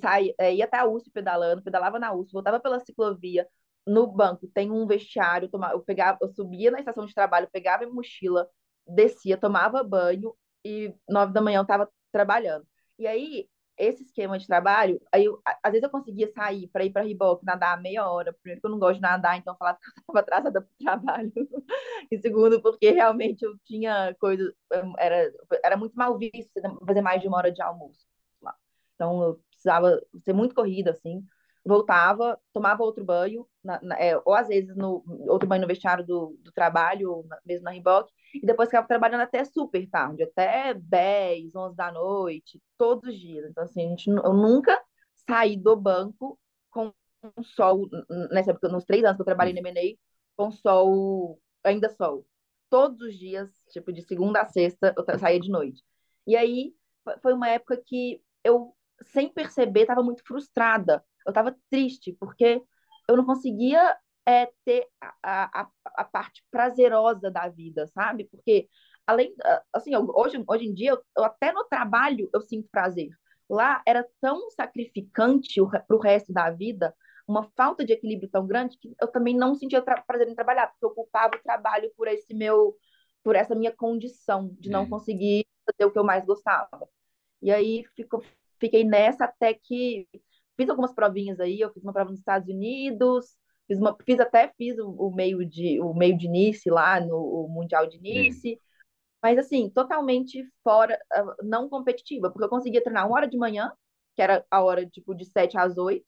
saía, é, ia até a USP pedalando, pedalava na USP, voltava pela ciclovia, no banco tem um vestiário, eu, pegava, eu subia na estação de trabalho, pegava minha mochila, descia, tomava banho e nove da manhã eu estava trabalhando. E aí esse esquema de trabalho, aí eu, às vezes eu conseguia sair para ir para Riboc, nadar meia hora. Primeiro, que eu não gosto de nadar, então eu falava que eu estava [LAUGHS] atrasada para o trabalho. [LAUGHS] e segundo, porque realmente eu tinha coisa, era, era muito mal visto fazer mais de uma hora de almoço lá. Então eu precisava ser muito corrida, assim voltava, tomava outro banho, na, na, é, ou às vezes no outro banho no vestiário do, do trabalho, na, mesmo na Riboc, e depois ficava trabalhando até super tarde, até 10, 11 da noite, todos os dias. Então, assim, a gente, eu nunca saí do banco com sol, nessa época, nos três anos que eu trabalhei no MNE, com sol, ainda sol. Todos os dias, tipo, de segunda a sexta, eu saía de noite. E aí, foi uma época que eu, sem perceber, estava muito frustrada, eu estava triste, porque eu não conseguia é, ter a, a, a parte prazerosa da vida, sabe? Porque, além, assim, hoje, hoje em dia, eu, eu até no trabalho eu sinto prazer. Lá era tão sacrificante para o resto da vida, uma falta de equilíbrio tão grande que eu também não sentia prazer em trabalhar, porque eu culpava o trabalho por esse meu, por essa minha condição de não conseguir fazer o que eu mais gostava. E aí fico, fiquei nessa até que fiz algumas provinhas aí, eu fiz uma prova nos Estados Unidos, fiz, uma, fiz até fiz o, o, meio de o meio de Nice lá no Mundial de Nice, mas assim, totalmente fora, ah, não competitiva, porque eu conseguia treinar uma hora de manhã, que era a hora tipo de 7 às 8,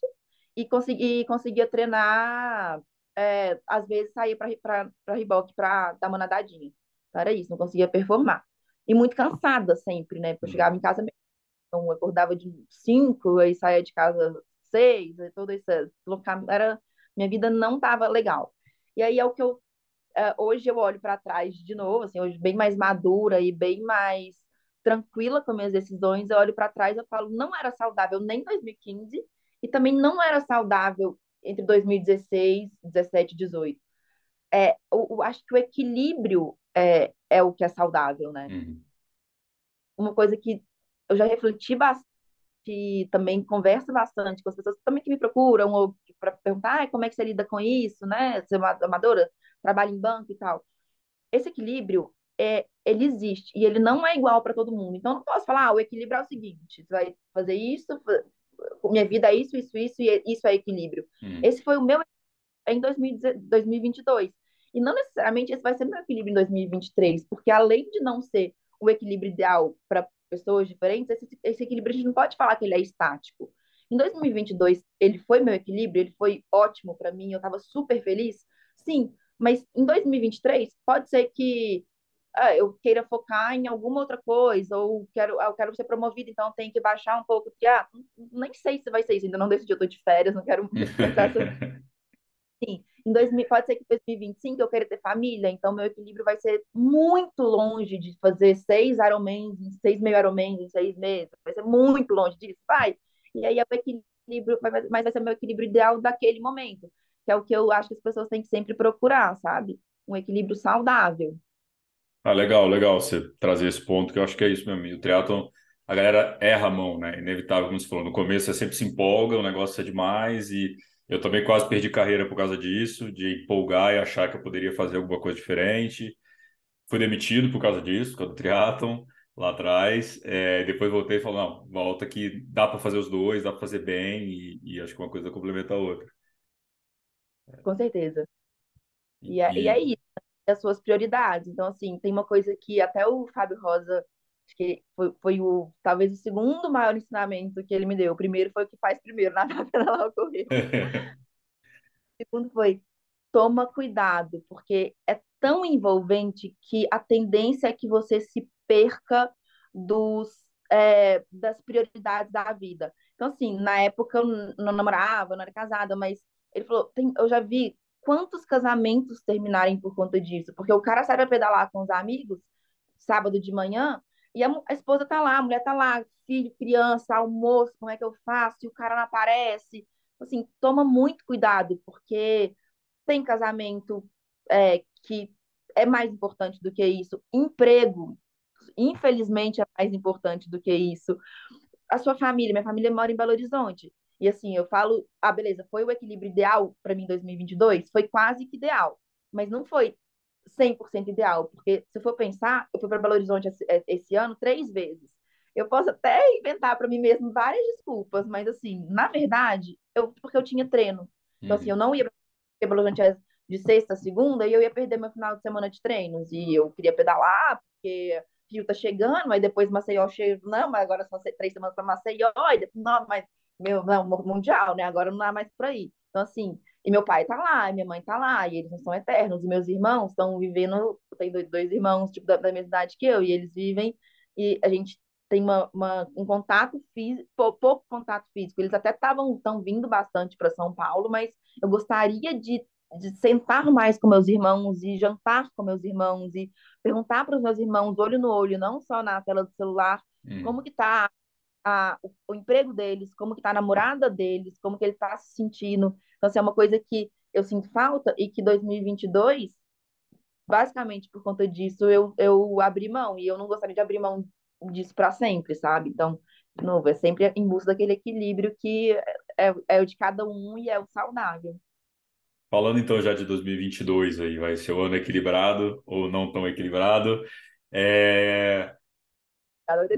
e consegui, conseguia treinar, é, às vezes saía para riboque para dar uma nadadinha. Então era isso, não conseguia performar. E muito cansada sempre, né? Porque eu chegava em casa então, eu acordava de cinco, aí saía de casa seis, e todo esse era minha vida não estava legal. E aí é o que eu é, hoje eu olho para trás de novo, assim, hoje bem mais madura e bem mais tranquila com minhas decisões, eu olho para trás e falo, não era saudável nem em 2015 e também não era saudável entre 2016, 17 e 18. É, eu, eu acho que o equilíbrio é, é o que é saudável, né? Uhum. Uma coisa que eu já refleti bastante, também converso bastante com as pessoas também que me procuram, ou para perguntar ah, como é que você lida com isso, né? Você é uma amadora, trabalha em banco e tal. Esse equilíbrio, é, ele existe e ele não é igual para todo mundo. Então, não posso falar, ah, o equilíbrio é o seguinte: você vai fazer isso, minha vida é isso, isso, isso, e isso é equilíbrio. Hum. Esse foi o meu em 2022. E não necessariamente esse vai ser meu equilíbrio em 2023, porque além de não ser o equilíbrio ideal para pessoas diferentes, esse, esse equilíbrio a gente não pode falar que ele é estático. Em 2022, ele foi meu equilíbrio, ele foi ótimo para mim, eu estava super feliz, sim, mas em 2023 pode ser que ah, eu queira focar em alguma outra coisa, ou quero, eu quero ser promovido, então tenho que baixar um pouco ah, Nem sei se vai ser isso, ainda não decidi, eu estou de férias, não quero [LAUGHS] pensar sobre Sim, em 2000, pode ser que em 2025 eu queira ter família, então meu equilíbrio vai ser muito longe de fazer seis Ironmans, seis meio Ironmans em seis meses, vai ser muito longe disso, vai. E aí é o equilíbrio, mas vai ser meu equilíbrio ideal daquele momento, que é o que eu acho que as pessoas têm que sempre procurar, sabe? Um equilíbrio saudável. Ah, legal, legal você trazer esse ponto, que eu acho que é isso mesmo. o triatlon, a galera erra a mão, né? Inevitável, como você falou. No começo você sempre se empolga, o negócio é demais e eu também quase perdi carreira por causa disso, de empolgar e achar que eu poderia fazer alguma coisa diferente. Fui demitido por causa disso, por causa do triatlon, lá atrás. É, depois voltei e falei, não, volta que dá para fazer os dois, dá para fazer bem e, e, acho que uma coisa complementa a outra. Com certeza. E, é, e... e é isso, as suas prioridades. Então, assim, tem uma coisa que até o Fábio Rosa Acho que foi, foi o, talvez o segundo maior ensinamento que ele me deu. O primeiro foi o que faz primeiro, nada a pedalar o correr. o segundo foi, toma cuidado, porque é tão envolvente que a tendência é que você se perca dos, é, das prioridades da vida. Então, assim, na época eu não namorava, não era casada, mas ele falou, eu já vi quantos casamentos terminarem por conta disso, porque o cara sai pra pedalar com os amigos, sábado de manhã, e a, a, esposa tá lá, a mulher tá lá, filho, criança, almoço, como é que eu faço? E o cara não aparece. Assim, toma muito cuidado, porque tem casamento é, que é mais importante do que isso. Emprego, infelizmente, é mais importante do que isso. A sua família, minha família mora em Belo Horizonte. E assim, eu falo, ah, beleza, foi o equilíbrio ideal para mim em 2022? Foi quase que ideal. Mas não foi 100% ideal, porque se eu for pensar, eu fui para Belo Horizonte esse, é, esse ano três vezes. eu posso até inventar para mim mesmo várias desculpas, mas assim, na verdade, eu porque eu tinha treino. Então, assim, eu não ia pelo de sexta a segunda e eu ia perder meu final de semana de treinos. E eu queria pedalar, porque Rio tá chegando, aí depois Maceió chega, não, mas agora são três semanas para Maceió, e depois, não, mas meu, não, mundial, né? Agora não dá mais por aí. Então, assim, e meu pai tá lá, e minha mãe tá lá, e eles não são eternos, e meus irmãos estão vivendo, eu tenho dois, dois irmãos, tipo, da, da mesma idade que eu, e eles vivem, e a gente tem uma, uma, um contato físico, pouco contato físico. Eles até estavam tão vindo bastante para São Paulo, mas eu gostaria de, de sentar mais com meus irmãos e jantar com meus irmãos e perguntar para os meus irmãos, olho no olho, não só na tela do celular, hum. como que tá a, o, o, emprego deles, como que tá a namorada deles, como que ele está se sentindo. Então, assim, é uma coisa que eu sinto falta e que 2022, basicamente por conta disso, eu, eu abri mão. E eu não gostaria de abrir mão disso para sempre, sabe? Então, de novo, é sempre em busca daquele equilíbrio que é, é o de cada um e é o saudável. Falando então já de 2022 aí, vai ser o ano equilibrado ou não tão equilibrado. É...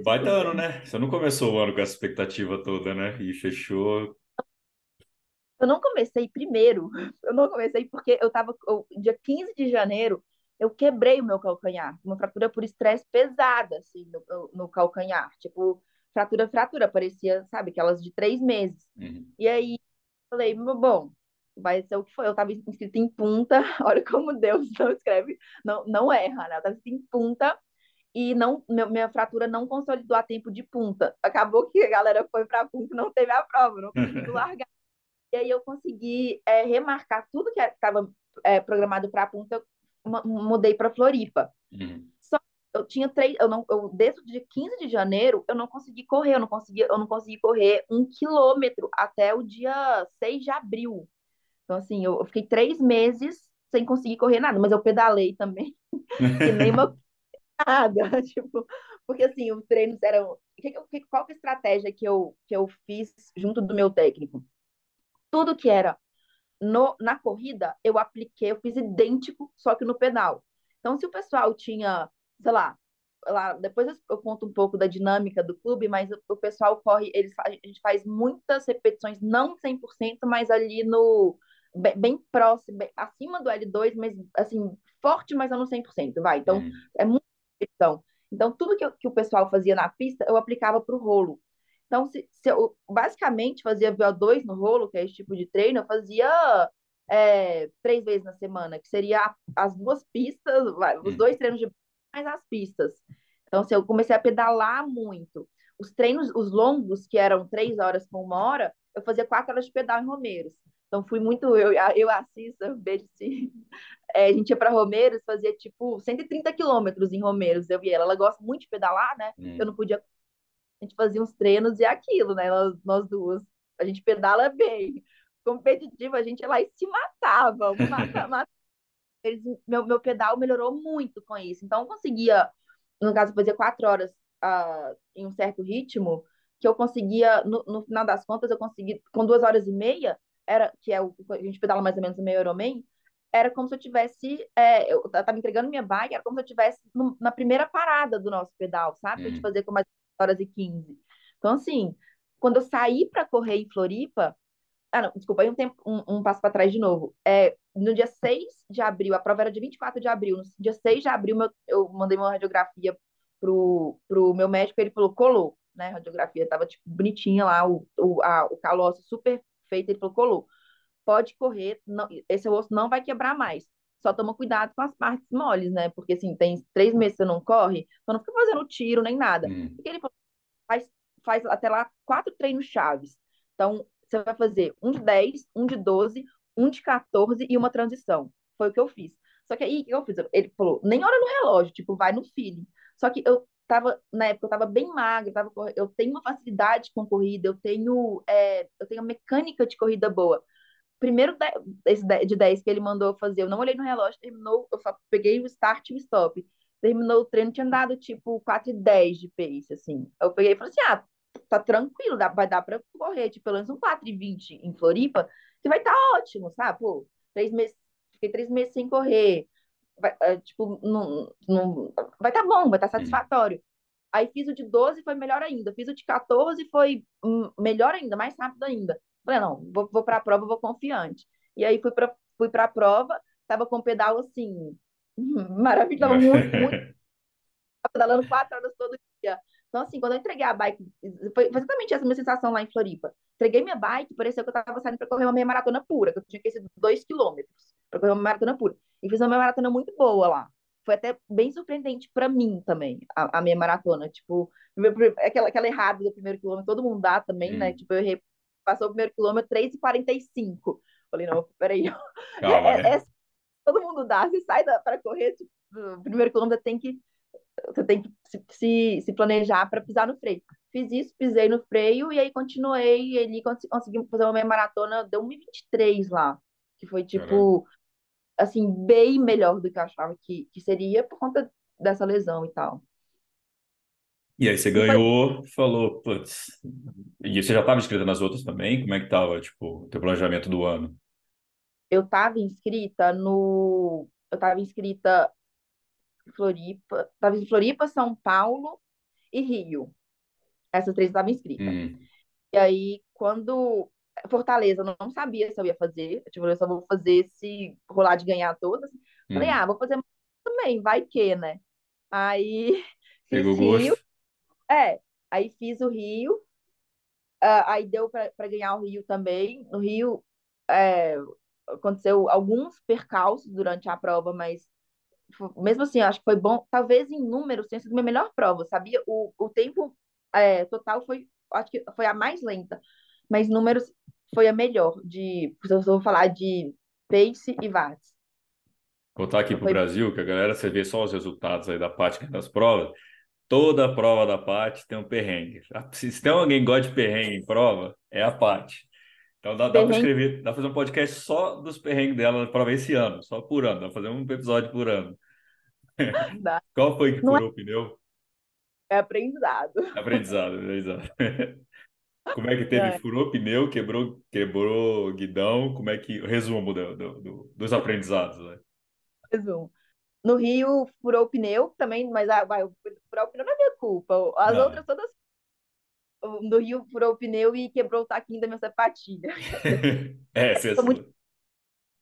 Baita ano, né? Você não começou o ano com essa expectativa toda, né? E fechou. Eu não comecei primeiro. Eu não comecei porque eu tava. Eu, dia 15 de janeiro, eu quebrei o meu calcanhar. Uma fratura por estresse pesada, assim, no, no calcanhar. Tipo, fratura, fratura. Parecia, sabe, aquelas de três meses. Uhum. E aí, falei, bom, vai ser o que foi. Eu tava inscrito em punta. [LAUGHS] Olha como Deus não escreve, não, não erra, né? Eu tava inscrito em punta e não, minha fratura não consolidou a tempo de punta. Acabou que a galera foi para punta e não teve a prova, não consegui [LAUGHS] largar. E aí eu consegui é, remarcar tudo que estava é, programado para punta, mudei para Floripa. Uhum. Só eu tinha três, eu não, eu, desde o dia 15 de janeiro, eu não consegui correr, eu não consegui, eu não consegui correr um quilômetro até o dia 6 de abril. Então, assim, eu, eu fiquei três meses sem conseguir correr nada, mas eu pedalei também, [LAUGHS] que nem uma [LAUGHS] nada, [LAUGHS] tipo, porque assim, os treinos eram. Que, que, qual que é a estratégia que eu, que eu fiz junto do meu técnico? Tudo que era no, na corrida, eu apliquei, eu fiz idêntico, só que no pedal. Então, se o pessoal tinha, sei lá, lá depois eu conto um pouco da dinâmica do clube, mas o, o pessoal corre, eles, a gente faz muitas repetições, não 100%, mas ali no bem, bem próximo, bem, acima do L2, mas assim, forte, mas não 100%, vai. Então, hum. é muita repetição. Então, tudo que, eu, que o pessoal fazia na pista, eu aplicava para o rolo. Então, se, se eu basicamente fazia VO2 no rolo, que é esse tipo de treino, eu fazia é, três vezes na semana, que seria as duas pistas, os dois treinos de mais as pistas. Então, se assim, eu comecei a pedalar muito. Os treinos, os longos, que eram três horas por uma hora, eu fazia quatro horas de pedal em Romeiros. Então, fui muito. Eu, eu assisto, beijo se. É, a gente ia para Romeiros, fazia tipo 130 quilômetros em Romeiros. Eu vi ela. Ela gosta muito de pedalar, né? Hum. Eu não podia a gente fazia uns treinos e aquilo, né? Nós, nós duas. A gente pedala bem. Competitivo, a gente lá e se matava. [LAUGHS] Mata, mata. Eles, meu, meu pedal melhorou muito com isso. Então, eu conseguia, no caso, fazer quatro horas uh, em um certo ritmo, que eu conseguia, no, no, final das contas, eu consegui, com duas horas e meia, era, que é o, a gente pedala mais ou menos o meio Ironman, era como se eu tivesse, é, eu tava entregando minha bike, era como se eu tivesse no, na primeira parada do nosso pedal, sabe? Hum. A gente fazia com mais horas e 15. Então, assim, quando eu saí para correr em Floripa, ah, não, desculpa, aí um, tempo, um, um passo para trás de novo. É, no dia 6 de abril, a prova era dia 24 de abril, no dia 6 de abril meu, eu mandei uma radiografia pro, pro meu médico, ele falou, colou, né, a radiografia tava, tipo, bonitinha lá, o, o, a, o calócio super feito, ele falou, colou. Pode correr, não, esse osso não vai quebrar mais só toma cuidado com as partes moles, né? Porque assim, tem três meses que você não corre, então não fica fazendo tiro nem nada. Hum. Porque ele faz, faz até lá quatro treinos chaves. Então, você vai fazer um de 10, um de 12, um de 14 e uma transição. Foi o que eu fiz. Só que aí, o que eu fiz? Ele falou, nem olha no relógio, tipo, vai no feeling. Só que eu tava, na época, eu tava bem magra, eu, tava, eu tenho uma facilidade com corrida, eu tenho, é, eu tenho mecânica de corrida boa primeiro de 10 que ele mandou fazer, eu não olhei no relógio, terminou, eu só peguei o start e o stop. Terminou o treino, tinha dado tipo 4 e 10 de pace, assim. Eu peguei e falei assim: ah, tá tranquilo, dá, vai dar pra correr, tipo, pelo menos um 4 e 20 em Floripa, que vai estar tá ótimo, sabe? Pô, três meses, fiquei três meses sem correr. Vai, é, tipo, não, não, vai estar tá bom, vai estar tá satisfatório. Aí fiz o de 12 foi melhor ainda. Fiz o de 14 foi melhor ainda, mais rápido ainda. Falei, não, vou, vou para a prova, vou confiante. E aí fui para fui a prova, tava com pedal assim, [LAUGHS] maravilhoso, muito, [LAUGHS] muito. pedalando quatro horas todo dia. Então, assim, quando eu entreguei a bike, foi exatamente essa minha sensação lá em Floripa. Entreguei minha bike, parecia que eu estava saindo para correr uma meia maratona pura, que eu tinha que ser dois quilômetros para correr uma maratona pura. E fiz uma meia maratona muito boa lá. Foi até bem surpreendente para mim também, a, a minha maratona. Tipo, aquela, aquela errada do primeiro quilômetro, todo mundo dá também, né? hum. né? Tipo, eu errei, passou o primeiro quilômetro 3,45. Falei, não, peraí. Calma, é, né? é, todo mundo dá. Você sai para correr, tipo, o primeiro quilômetro tem que você tem que se, se, planejar para pisar no freio. Fiz isso, pisei no freio e aí continuei. E ali consegui fazer uma meia maratona, deu 1,23 lá, que foi tipo, assim, bem melhor do que eu achava que, que seria por conta dessa lesão e tal. E aí você ganhou, falou, putz. E você já estava inscrita nas outras também? Como é que estava, tipo, o teu planejamento do ano? Eu estava inscrita no. Eu estava inscrita Floripa, estava em Floripa, São Paulo e Rio. Essas três estavam inscritas. Hum. E aí, quando Fortaleza, eu não sabia se eu ia fazer. Eu, tipo, eu só vou fazer se rolar de ganhar todas. Hum. Falei, ah, vou fazer também, vai que, né? Aí [LAUGHS] Pegou fiz Rio. É, aí fiz o Rio. Uh, aí deu para ganhar o Rio também. No Rio é, aconteceu alguns percalços durante a prova, mas mesmo assim, acho que foi bom. Talvez em números tenha sido minha melhor prova, sabia? O, o tempo é, total foi, acho que foi a mais lenta, mas números foi a melhor. De, se eu vou falar de pace e watts. Voltar aqui para o foi... Brasil, que a galera, você vê só os resultados aí da parte das provas. Toda prova da parte tem um perrengue. Se tem alguém que gosta de perrengue em prova, é a parte. Então dá, dá para escrever, dá para fazer um podcast só dos perrengues dela para ver esse ano, só por ano, dá para fazer um episódio por ano. Dá. [LAUGHS] Qual foi que furou é... o pneu? É aprendizado. Aprendizado, aprendizado. [LAUGHS] Como é que teve? É. Furou pneu, quebrou, quebrou guidão. Como é que. Resumo do, do, do, dos aprendizados. Né? Resumo. No Rio, furou o pneu também, mas ah, vai, furar o pneu não é minha culpa. As não. outras todas no Rio furou o pneu e quebrou o taquinho da minha sapatilha. [LAUGHS] é, você muito...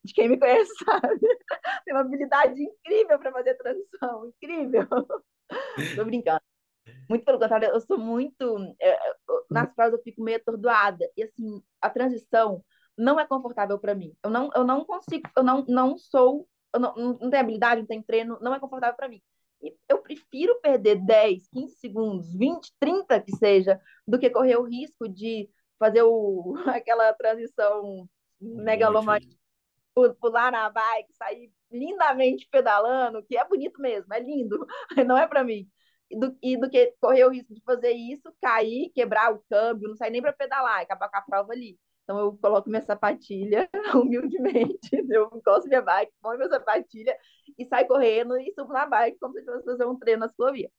De quem me conhece [LAUGHS] sabe. Tem uma habilidade incrível para fazer transição. Incrível. Tô brincando. Muito pelo contrário, eu sou muito. É, nas provas eu fico meio atordoada. E assim, a transição não é confortável para mim. Eu não, eu não consigo, eu não, não sou. Eu não, não tenho habilidade, não tenho treino, não é confortável para mim eu prefiro perder 10, 15 segundos, 20, 30 que seja, do que correr o risco de fazer o, [LAUGHS] aquela transição megalomaníaca, pular na bike, sair lindamente pedalando, que é bonito mesmo, é lindo, [LAUGHS] não é para mim. E do, e do que correr o risco de fazer isso, cair, quebrar o câmbio, não sair nem para pedalar, acabar com a prova ali. Então eu coloco minha sapatilha, [LAUGHS] humildemente, eu encosto minha bike, ponho minha sapatilha e saio correndo e subo na bike como se eu fosse fazer um treino na ciclovia.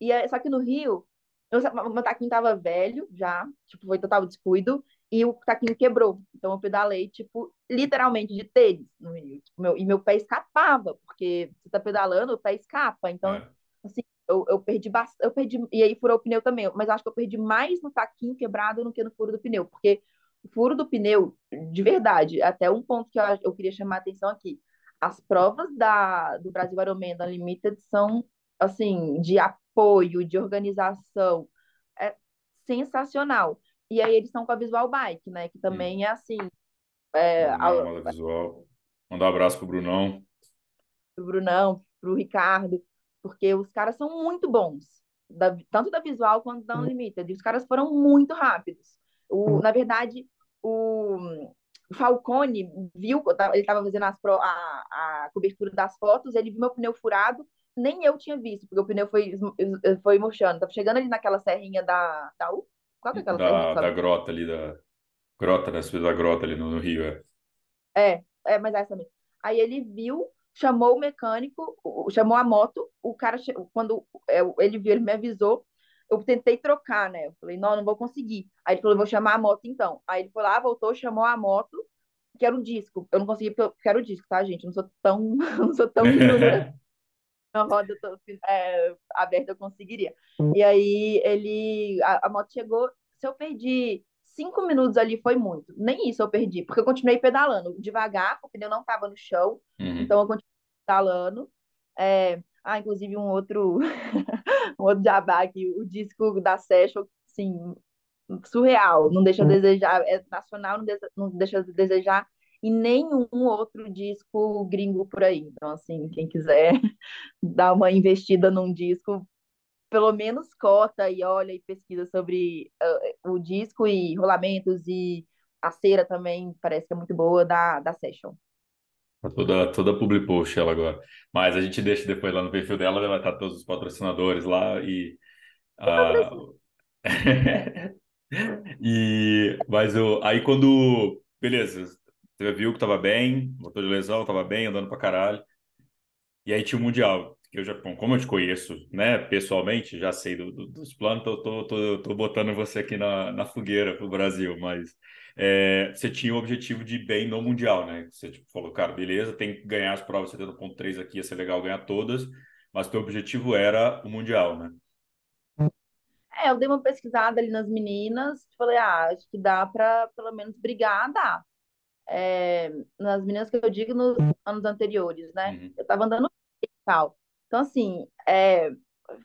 E é, só que no Rio, eu, meu taquinho tava velho já, tipo, foi total descuido, e o taquinho quebrou. Então eu pedalei, tipo, literalmente de tênis no Rio. Tipo, meu, e meu pé escapava, porque você tá pedalando, o pé escapa. Então, é. assim, eu, eu perdi bastante, eu perdi, e aí furou o pneu também, mas acho que eu perdi mais no taquinho quebrado do que no furo do pneu, porque o furo do pneu, de verdade, até um ponto que eu, eu queria chamar a atenção aqui. As provas da, do Brasil Ironman Unlimited são, assim, de apoio, de organização. É sensacional. E aí eles estão com a Visual Bike, né? Que também é assim. É, a... Visual. Mandar um abraço pro Brunão. Pro Brunão, pro Ricardo, porque os caras são muito bons. Da, tanto da Visual quanto da Unlimited. E os caras foram muito rápidos. O, na verdade, o Falcone viu, ele estava fazendo as, a, a cobertura das fotos, ele viu meu pneu furado, nem eu tinha visto, porque o pneu foi, foi murchando. Tava chegando ali naquela serrinha da. da U? Qual que é aquela da, serrinha? Da grota ali, da. Grota, né? Da grota ali no, no Rio, é. É, é, mas é essa mesmo. Aí ele viu, chamou o mecânico, chamou a moto, o cara, quando é, ele viu, ele me avisou, eu tentei trocar, né? Eu falei, não, não vou conseguir. Aí ele falou, vou chamar a moto então. Aí ele foi lá, voltou, chamou a moto, que era o disco. Eu não consegui porque eu quero o disco, tá, gente? Eu não sou tão, [LAUGHS] não sou tão [LAUGHS] uma roda é, aberta eu conseguiria. E aí ele, a, a, moto chegou, se eu perdi cinco minutos ali foi muito. Nem isso eu perdi, porque eu continuei pedalando devagar, o pneu não estava no chão, uhum. então eu continuei pedalando. É, ah, inclusive um outro, [LAUGHS] um outro jabá aqui, o disco da Session, assim, surreal, não deixa a desejar, é nacional, não deixa, não deixa de desejar e nenhum outro disco gringo por aí. Então, assim, quem quiser [LAUGHS] dar uma investida num disco, pelo menos cota e olha e pesquisa sobre uh, o disco e rolamentos e a cera também parece que é muito boa da, da Session. Tá toda, toda public post ela agora. Mas a gente deixa depois lá no perfil dela, vai estar todos os patrocinadores lá e. Uh... [LAUGHS] e mas eu, aí quando. Beleza, você viu que tava bem, motor de lesão, tava bem, andando pra caralho. E aí tinha o Mundial, que eu já, como eu te conheço, né, pessoalmente, já sei do, do, dos planos, tô, tô, tô, tô, botando você aqui na, na fogueira pro Brasil, mas é, você tinha o objetivo de ir bem no Mundial, né? Você tipo, falou, cara, beleza, tem que ganhar as provas 70.3 aqui, ia ser legal ganhar todas, mas teu objetivo era o Mundial, né? É, eu dei uma pesquisada ali nas meninas, falei, ah, acho que dá para pelo menos brigar, dá é, nas meninas que eu digo nos anos anteriores, né? Uhum. Eu tava andando e tal. Então, assim, é,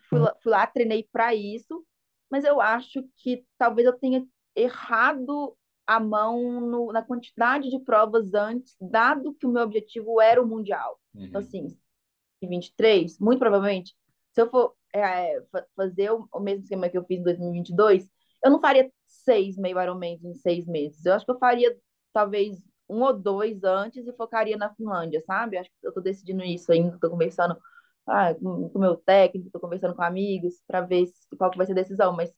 fui, lá, fui lá, treinei para isso, mas eu acho que talvez eu tenha errado a mão no, na quantidade de provas antes, dado que o meu objetivo era o Mundial. Então, uhum. Então, assim, em 23, muito provavelmente, se eu for é, fazer o, o, mesmo esquema que eu fiz em 2022, eu não faria seis meio Ironman em seis meses. Eu acho que eu faria, talvez, um ou dois antes e focaria na Finlândia, sabe? Acho que eu tô decidindo isso ainda, tô conversando ah, com o meu técnico, tô conversando com amigos para ver qual que vai ser a decisão, mas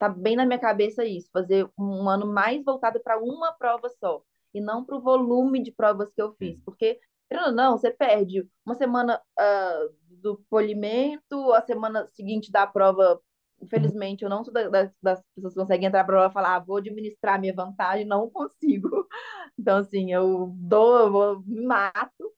tá bem na minha cabeça isso, fazer um ano mais voltado para uma prova só e não para o volume de provas que eu fiz, porque ou não, você perde uma semana uh, do polimento, a semana seguinte da prova infelizmente, eu não sou das, das pessoas que conseguem entrar para falar, ah, vou administrar minha vantagem, não consigo. [LAUGHS] Então, assim, eu dou, eu vou, me mato,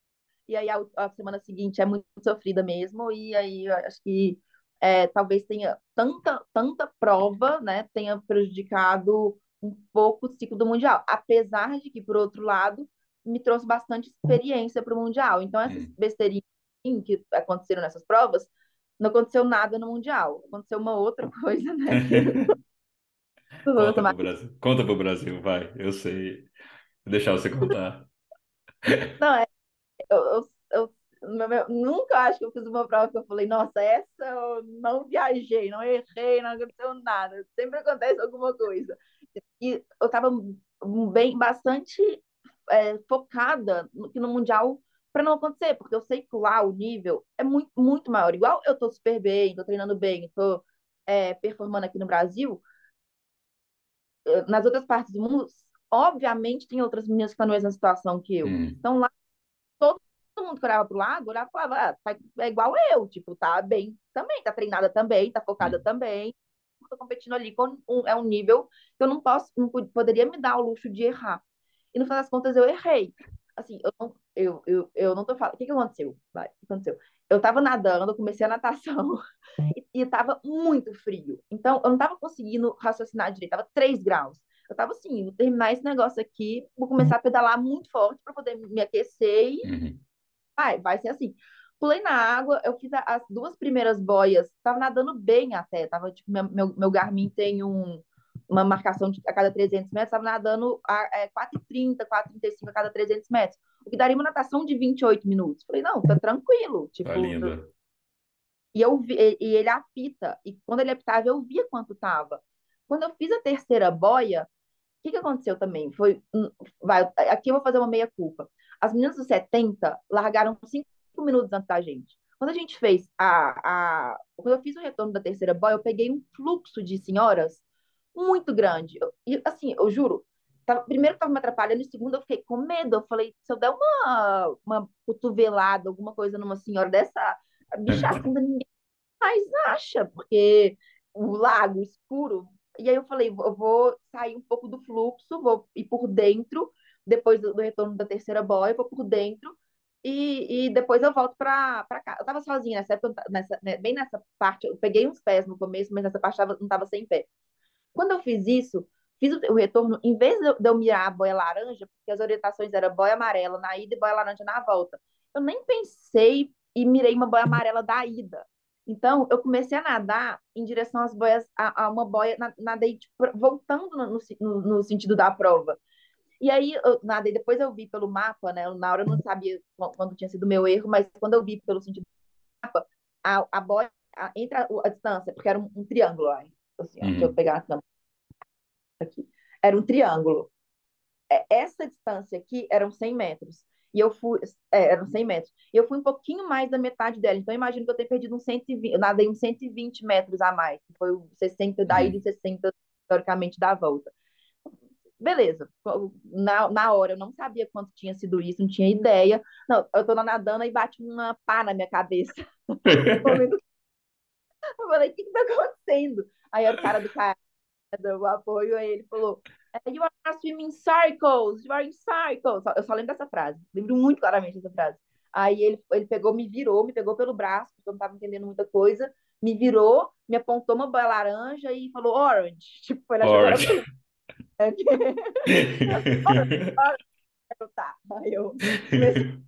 e aí a, a, semana seguinte é muito sofrida mesmo, e aí eu acho que é, talvez tenha tanta, tanta prova, né, tenha prejudicado um pouco o ciclo do Mundial, apesar de que, por outro lado, me trouxe bastante experiência para o Mundial. Então, essas hum. besteirinhas que aconteceram nessas provas não aconteceu nada no Mundial. Aconteceu uma outra [LAUGHS] coisa, né? [LAUGHS] Conta pro Brasil. Conta pro Brasil, vai. Eu sei. Vou deixar você contar. Não, é, eu, eu, nunca acho que eu fiz uma prova que eu falei, nossa, essa eu não viajei, não errei, não aconteceu nada. Sempre acontece alguma coisa. E eu estava bem, bastante é, focada no, no Mundial para não acontecer, porque eu sei que lá o nível é muito, muito maior. Igual eu tô super bem, tô treinando bem, tô é, performando aqui no Brasil, eh, nas outras partes do mundo, obviamente tem outras meninas que estão na mesma situação que eu. Hum. Então lá, todo mundo que olhava pro lado, olhava e falava, ah, tá, é igual eu, tipo, tá bem também, tá treinada também, tá focada hum. também, tô competindo ali com um, é um nível que eu não posso, não poderia me dar o luxo de errar. E no final das contas eu errei assim, eu não, eu, eu, eu não tô falando. O que, que aconteceu? Vai, o que aconteceu? Eu tava nadando, comecei a natação [LAUGHS] e, e tava muito frio. Então, eu não tava conseguindo raciocinar direito, tava 3 graus. Eu tava assim, vou terminar esse negócio aqui, vou começar a pedalar muito forte para poder me aquecer e uhum. Vai, vai ser assim. Pulei na água, eu fiz as duas primeiras boias, tava nadando bem até, tava tipo, meu, meu, meu Garmin tem um, uma marcação de, a cada 300 metros, estava nadando a é, 4,30, 4,35 a cada 300 metros, o que daria uma natação de 28 minutos. Falei, não, tá tranquilo. Tipo, tá linda. E, eu vi, e ele apita, e quando ele apitava, eu via quanto tava. Quando eu fiz a terceira boia, o que, que aconteceu também? Foi, hum, vai, aqui eu vou fazer uma meia-culpa. As meninas dos 70 largaram 5 minutos antes da gente. Quando a gente fez a, a. Quando eu fiz o retorno da terceira boia, eu peguei um fluxo de senhoras muito grande. E assim, eu juro, tava, primeiro estava me atrapalhando, e segundo eu fiquei com medo. Eu falei, se eu der uma, uma cotovelada, alguma coisa numa senhora dessa, a bicha afunda, ninguém mais acha, porque o lago escuro. E aí eu falei, eu vou sair um pouco do fluxo, vou ir por dentro, depois do, do retorno da terceira boia, vou por dentro, e, e depois eu volto pra cá. Eu tava sozinha nessa época, nessa, né, bem nessa parte, eu peguei uns pés no começo, mas nessa parte eu não tava sem pé. Quando eu fiz isso, fiz o, o retorno, em vez de eu, de eu mirar a boia laranja, porque as orientações eram boia amarela na ida e boia laranja na volta, eu nem pensei e mirei uma boia amarela da ida. Então, eu comecei a nadar em direção às boias, a, a uma boia, nadei tipo, voltando no, no, no, sentido da prova. E aí, eu nadei, depois eu vi pelo mapa, né? Na hora eu não sabia quando tinha sido meu erro, mas quando eu vi pelo sentido do mapa, a, a boia, a, entre a, a, distância, porque era um, um triângulo, aí, assim, uhum. deixa eu pegar a câmera aqui. Era um triângulo. É, essa distância aqui eram 100 metros. E eu fui, é, eram 100 metros. E eu fui um pouquinho mais da metade dela. Então, imagino que eu tenha perdido uns 120, eu nadei uns 120 metros a mais. Foi o 60 da ida e 60, teoricamente, da volta. Beleza. Na, na hora, eu não sabia quanto tinha sido isso, não tinha ideia. Não, eu tô nadando e bate uma pá na minha cabeça. [LAUGHS] [LAUGHS] eu falei, o que que tá acontecendo? Aí o cara do cara do apoio, aí ele falou, é, You are swimming circles, you are in circles. Eu só lembro dessa frase, lembro muito claramente dessa frase. Aí ele, ele pegou, me virou, me pegou pelo braço, porque eu não estava entendendo muita coisa, me virou, me apontou uma boia laranja e falou orange. [LAUGHS] Tipo, foi na orange. Orange. tá. Aí eu comecei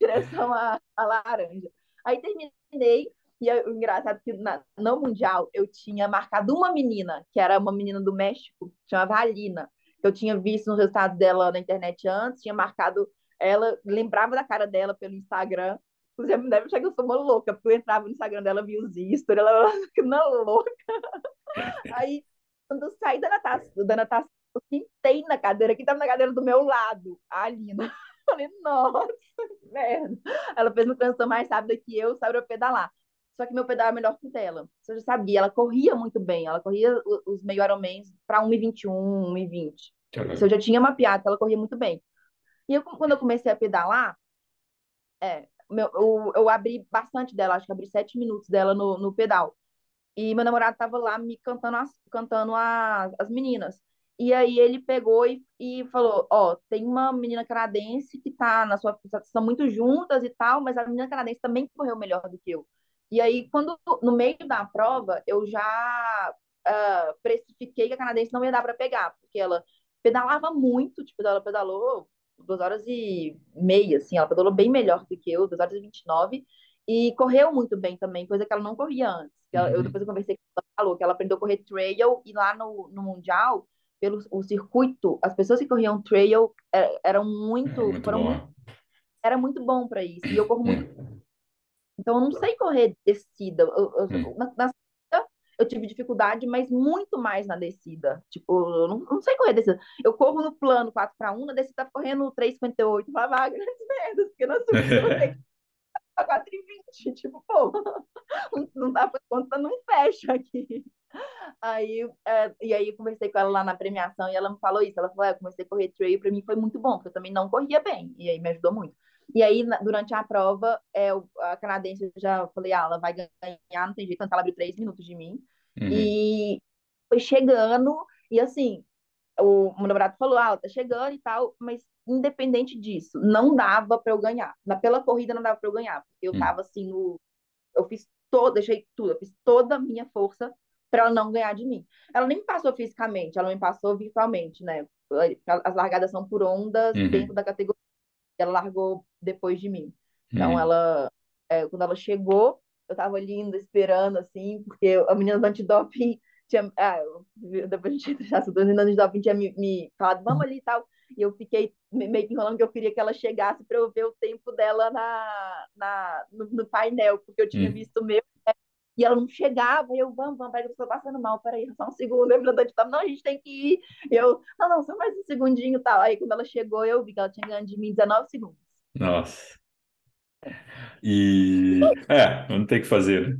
direção a, a laranja. Aí terminei, e o engraçado é que na, no Mundial eu tinha marcado uma menina, que era uma menina do México, chamava Alina. Eu tinha visto nos resultados dela na internet antes, tinha marcado ela, lembrava da cara dela pelo Instagram. Inclusive, deve achar que eu sou uma louca, porque eu entrava no Instagram dela, via os stories, ela não louca. Aí, quando eu saí da natação, da natação eu sentei na cadeira, quem estava na cadeira do meu lado, a Alina. [LAUGHS] Falei, nossa, merda. Ela fez uma transição mais rápida que eu, sabe eu pedalar. Só que meu pedal é melhor que o dela. Você já sabia, ela corria muito bem. Ela corria os meio Ironmans para 1,21, 1,20. Isso eu já tinha mapeado, ela corria muito bem. E eu, quando eu comecei a pedalar, é, meu, eu, eu abri bastante dela, acho que abri sete minutos dela no, no pedal. E meu namorado estava lá me cantando as, cantando as, as meninas. E aí ele pegou e, e falou: Ó, oh, tem uma menina canadense que tá na sua. São muito juntas e tal, mas a menina canadense também correu melhor do que eu. E aí, quando no meio da prova, eu já uh, precifiquei que a canadense não ia dar para pegar, porque ela pedalava muito, tipo, ela pedalou duas horas e meia, assim, ela pedalou bem melhor do que eu, duas horas e vinte e nove, e correu muito bem também, coisa que ela não corria antes. Ela, uhum. Eu depois eu conversei com ela, falou que ela aprendeu a correr trail, e lá no, no Mundial, pelo o circuito, as pessoas que corriam trail é, eram muito, muito foram muito, era muito bom para isso, e eu corro muito então, eu não sei correr descida. Eu, eu, hum. na, na, eu tive dificuldade, mas muito mais na descida. Tipo, eu não, não sei correr descida. Eu corro no plano 4 para 1, na descida tá correndo 3,58. Falava, ah, grandes merdas, porque na subida tenho 4,20. Tipo, pô, [LAUGHS] não dá pra conta, não fecha aqui. Aí, é, e aí eu conversei com ela lá na premiação e ela me falou isso. Ela falou, é, eu comecei a correr trail, para mim foi muito bom, porque eu também não corria bem. E aí me ajudou muito. E aí, durante a prova, é, a canadense já falei, ah, ela vai ganhar, não tem jeito, ela abriu três minutos de mim. Uhum. E foi chegando, e assim, o meu namorado falou, ah, tá chegando e tal, mas independente disso, não dava para eu ganhar. Na, pela corrida não dava para eu ganhar, porque eu uhum. tava assim no. Eu fiz todo, deixei tudo, eu fiz toda a minha força para ela não ganhar de mim. Ela nem me passou fisicamente, ela me passou virtualmente, né? As largadas são por ondas uhum. dentro da categoria ela largou depois de mim. Então, hum. ela, é, quando ela chegou, eu tava linda, esperando, assim, porque a menina do antidoping tinha. Ah, depois a gente deixar essa menina do antidoping tinha me, me falado, vamos ali e tal. E eu fiquei meio que enrolando que eu queria que ela chegasse para eu ver o tempo dela na, na, no, no painel, porque eu tinha hum. visto o meu. Né? E ela não chegava, e eu, vamos, vamos, peraí, eu estou passando mal, peraí, só um segundo. [LAUGHS] Eu falei, não, a gente tem que ir. E eu, não, não, só mais um segundinho e tal. Aí quando ela chegou, eu vi que ela tinha ganho de mim 19 segundos. Nossa. E é, não tem o que fazer, né?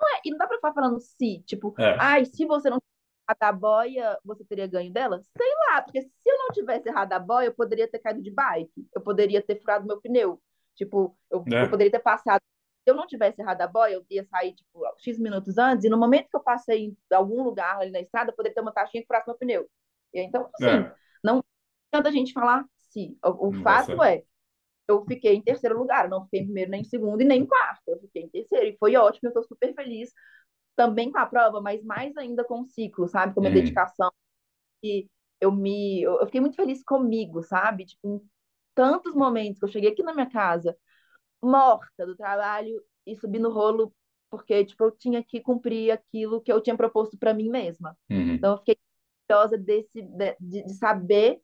Não é, e não dá pra ficar falando se, tipo, é. ai, se você não a boia, você teria ganho dela? Sei lá, porque se eu não tivesse errado a boia, eu poderia ter caído de bike, eu poderia ter furado meu pneu. Tipo, eu, é. eu poderia ter passado eu não tivesse errado a boia, eu ia sair, tipo, X minutos antes, e no momento que eu passei em algum lugar ali na estrada, eu poderia ter uma taxinha que furasse meu pneu. Então, assim, é. não adianta a gente falar se. O, o fato é, eu fiquei em terceiro lugar, não fiquei em primeiro nem em segundo e nem em quarto, eu fiquei em terceiro e foi ótimo, eu estou super feliz também com a prova, mas mais ainda com o ciclo, sabe, com a minha uhum. dedicação e eu me eu, eu fiquei muito feliz comigo, sabe, tipo, em tantos momentos que eu cheguei aqui na minha casa morta do trabalho e subi no rolo porque tipo eu tinha que cumprir aquilo que eu tinha proposto para mim mesma. Uhum. Então eu fiquei curiosa desse de, de, saber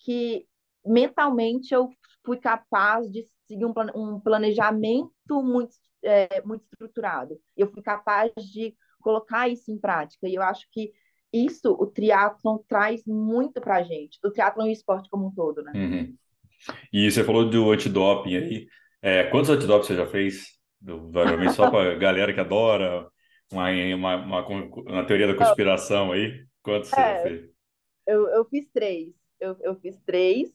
que mentalmente eu fui capaz de seguir um, um planejamento muito é, muito estruturado. Eu fui capaz de colocar isso em prática. E eu acho que isso o triatlon traz muito para a gente, do triatlon e o esporte como um todo, né? Uhum. E você falou do antidoping aí. É, quantos antidoping você já fez? Variamente só para [LAUGHS] galera que adora uma, uma, uma, uma, teoria da conspiração aí. Quantos é, você já fez? Eu, eu fiz três. Eu, eu fiz três.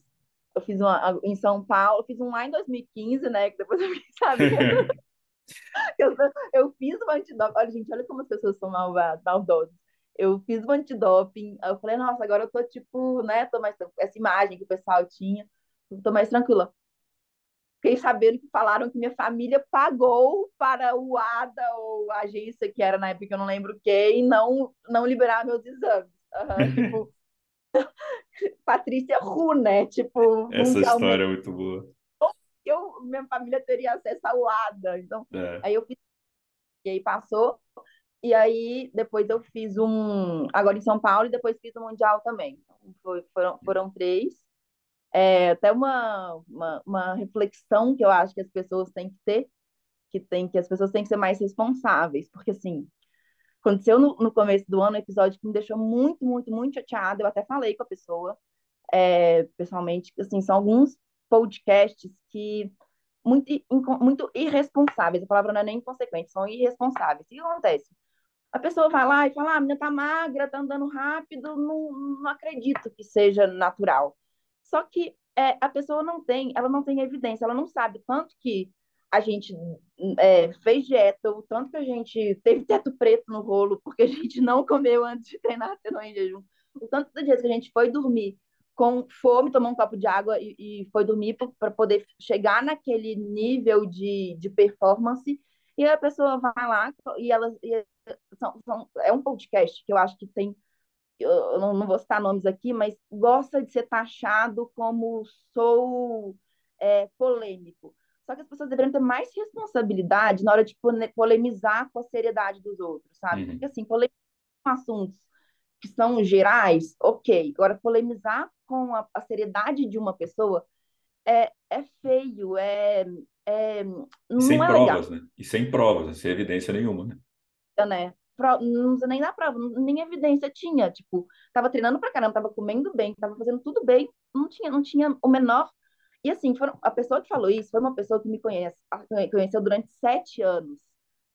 Eu fiz uma em São Paulo, eu fiz um lá em 2015, né? Que depois eu fiquei sabendo. [LAUGHS] eu, eu fiz o antidoping. Olha, gente, olha como as pessoas são maldosas. Eu fiz o antidoping. Eu falei, nossa, agora eu tô tipo, né? Tô mais. Essa imagem que o pessoal tinha. Tô mais tranquila fiquei sabendo que falaram que minha família pagou para o ADA ou a agência que era na época eu não lembro o que e não não liberar meus exames. Uhum, [LAUGHS] tipo, [LAUGHS] Patrícia Ru, né? Tipo, essa história é muito boa. Eu, minha família teria acesso ao ADA, então é. aí eu fiz e aí passou e aí depois eu fiz um agora em São Paulo e depois fiz o um mundial também. Então, foi, foram, foram três é até uma, uma, uma, reflexão que eu acho que as pessoas têm que ter, que tem que as pessoas têm que ser mais responsáveis, porque assim, aconteceu no, no começo do ano um episódio que me deixou muito, muito, muito chateada, eu até falei com a pessoa, é, pessoalmente, assim, são alguns podcasts que muito, muito irresponsáveis, a palavra não é nem inconsequente, são irresponsáveis. O que acontece? A pessoa vai lá e fala, ah, a menina tá magra, tá andando rápido, não, não acredito que seja natural. Só que é, a pessoa não tem, ela não tem evidência, ela não sabe tanto que a gente é, fez dieta, o tanto que a gente teve teto preto no rolo, porque a gente não comeu antes de treinar, treinou em jejum, o tanto de dias que a gente foi dormir com fome, tomou um copo de água e, e foi dormir para poder chegar naquele nível de, de performance, e a pessoa vai lá e ela e são, são, é um podcast que eu acho que tem eu não, não vou citar nomes aqui, mas gosta de ser taxado como sou é, polêmico. Só que as pessoas deveriam ter mais responsabilidade na hora de polemizar com a seriedade dos outros, sabe? Uhum. Porque, assim, polemizar com assuntos que são gerais, ok. Agora, polemizar com a, a seriedade de uma pessoa é, é feio, é, é, não sem é provas, legal. né? E sem provas, sem evidência nenhuma, né? É, né? não nem na prova, nem evidência tinha. Tipo, tava treinando pra caramba, tava comendo bem, tava fazendo tudo bem, não tinha, não tinha o menor. E assim, foram, a pessoa que falou isso foi uma pessoa que me conhece, conheceu durante sete anos.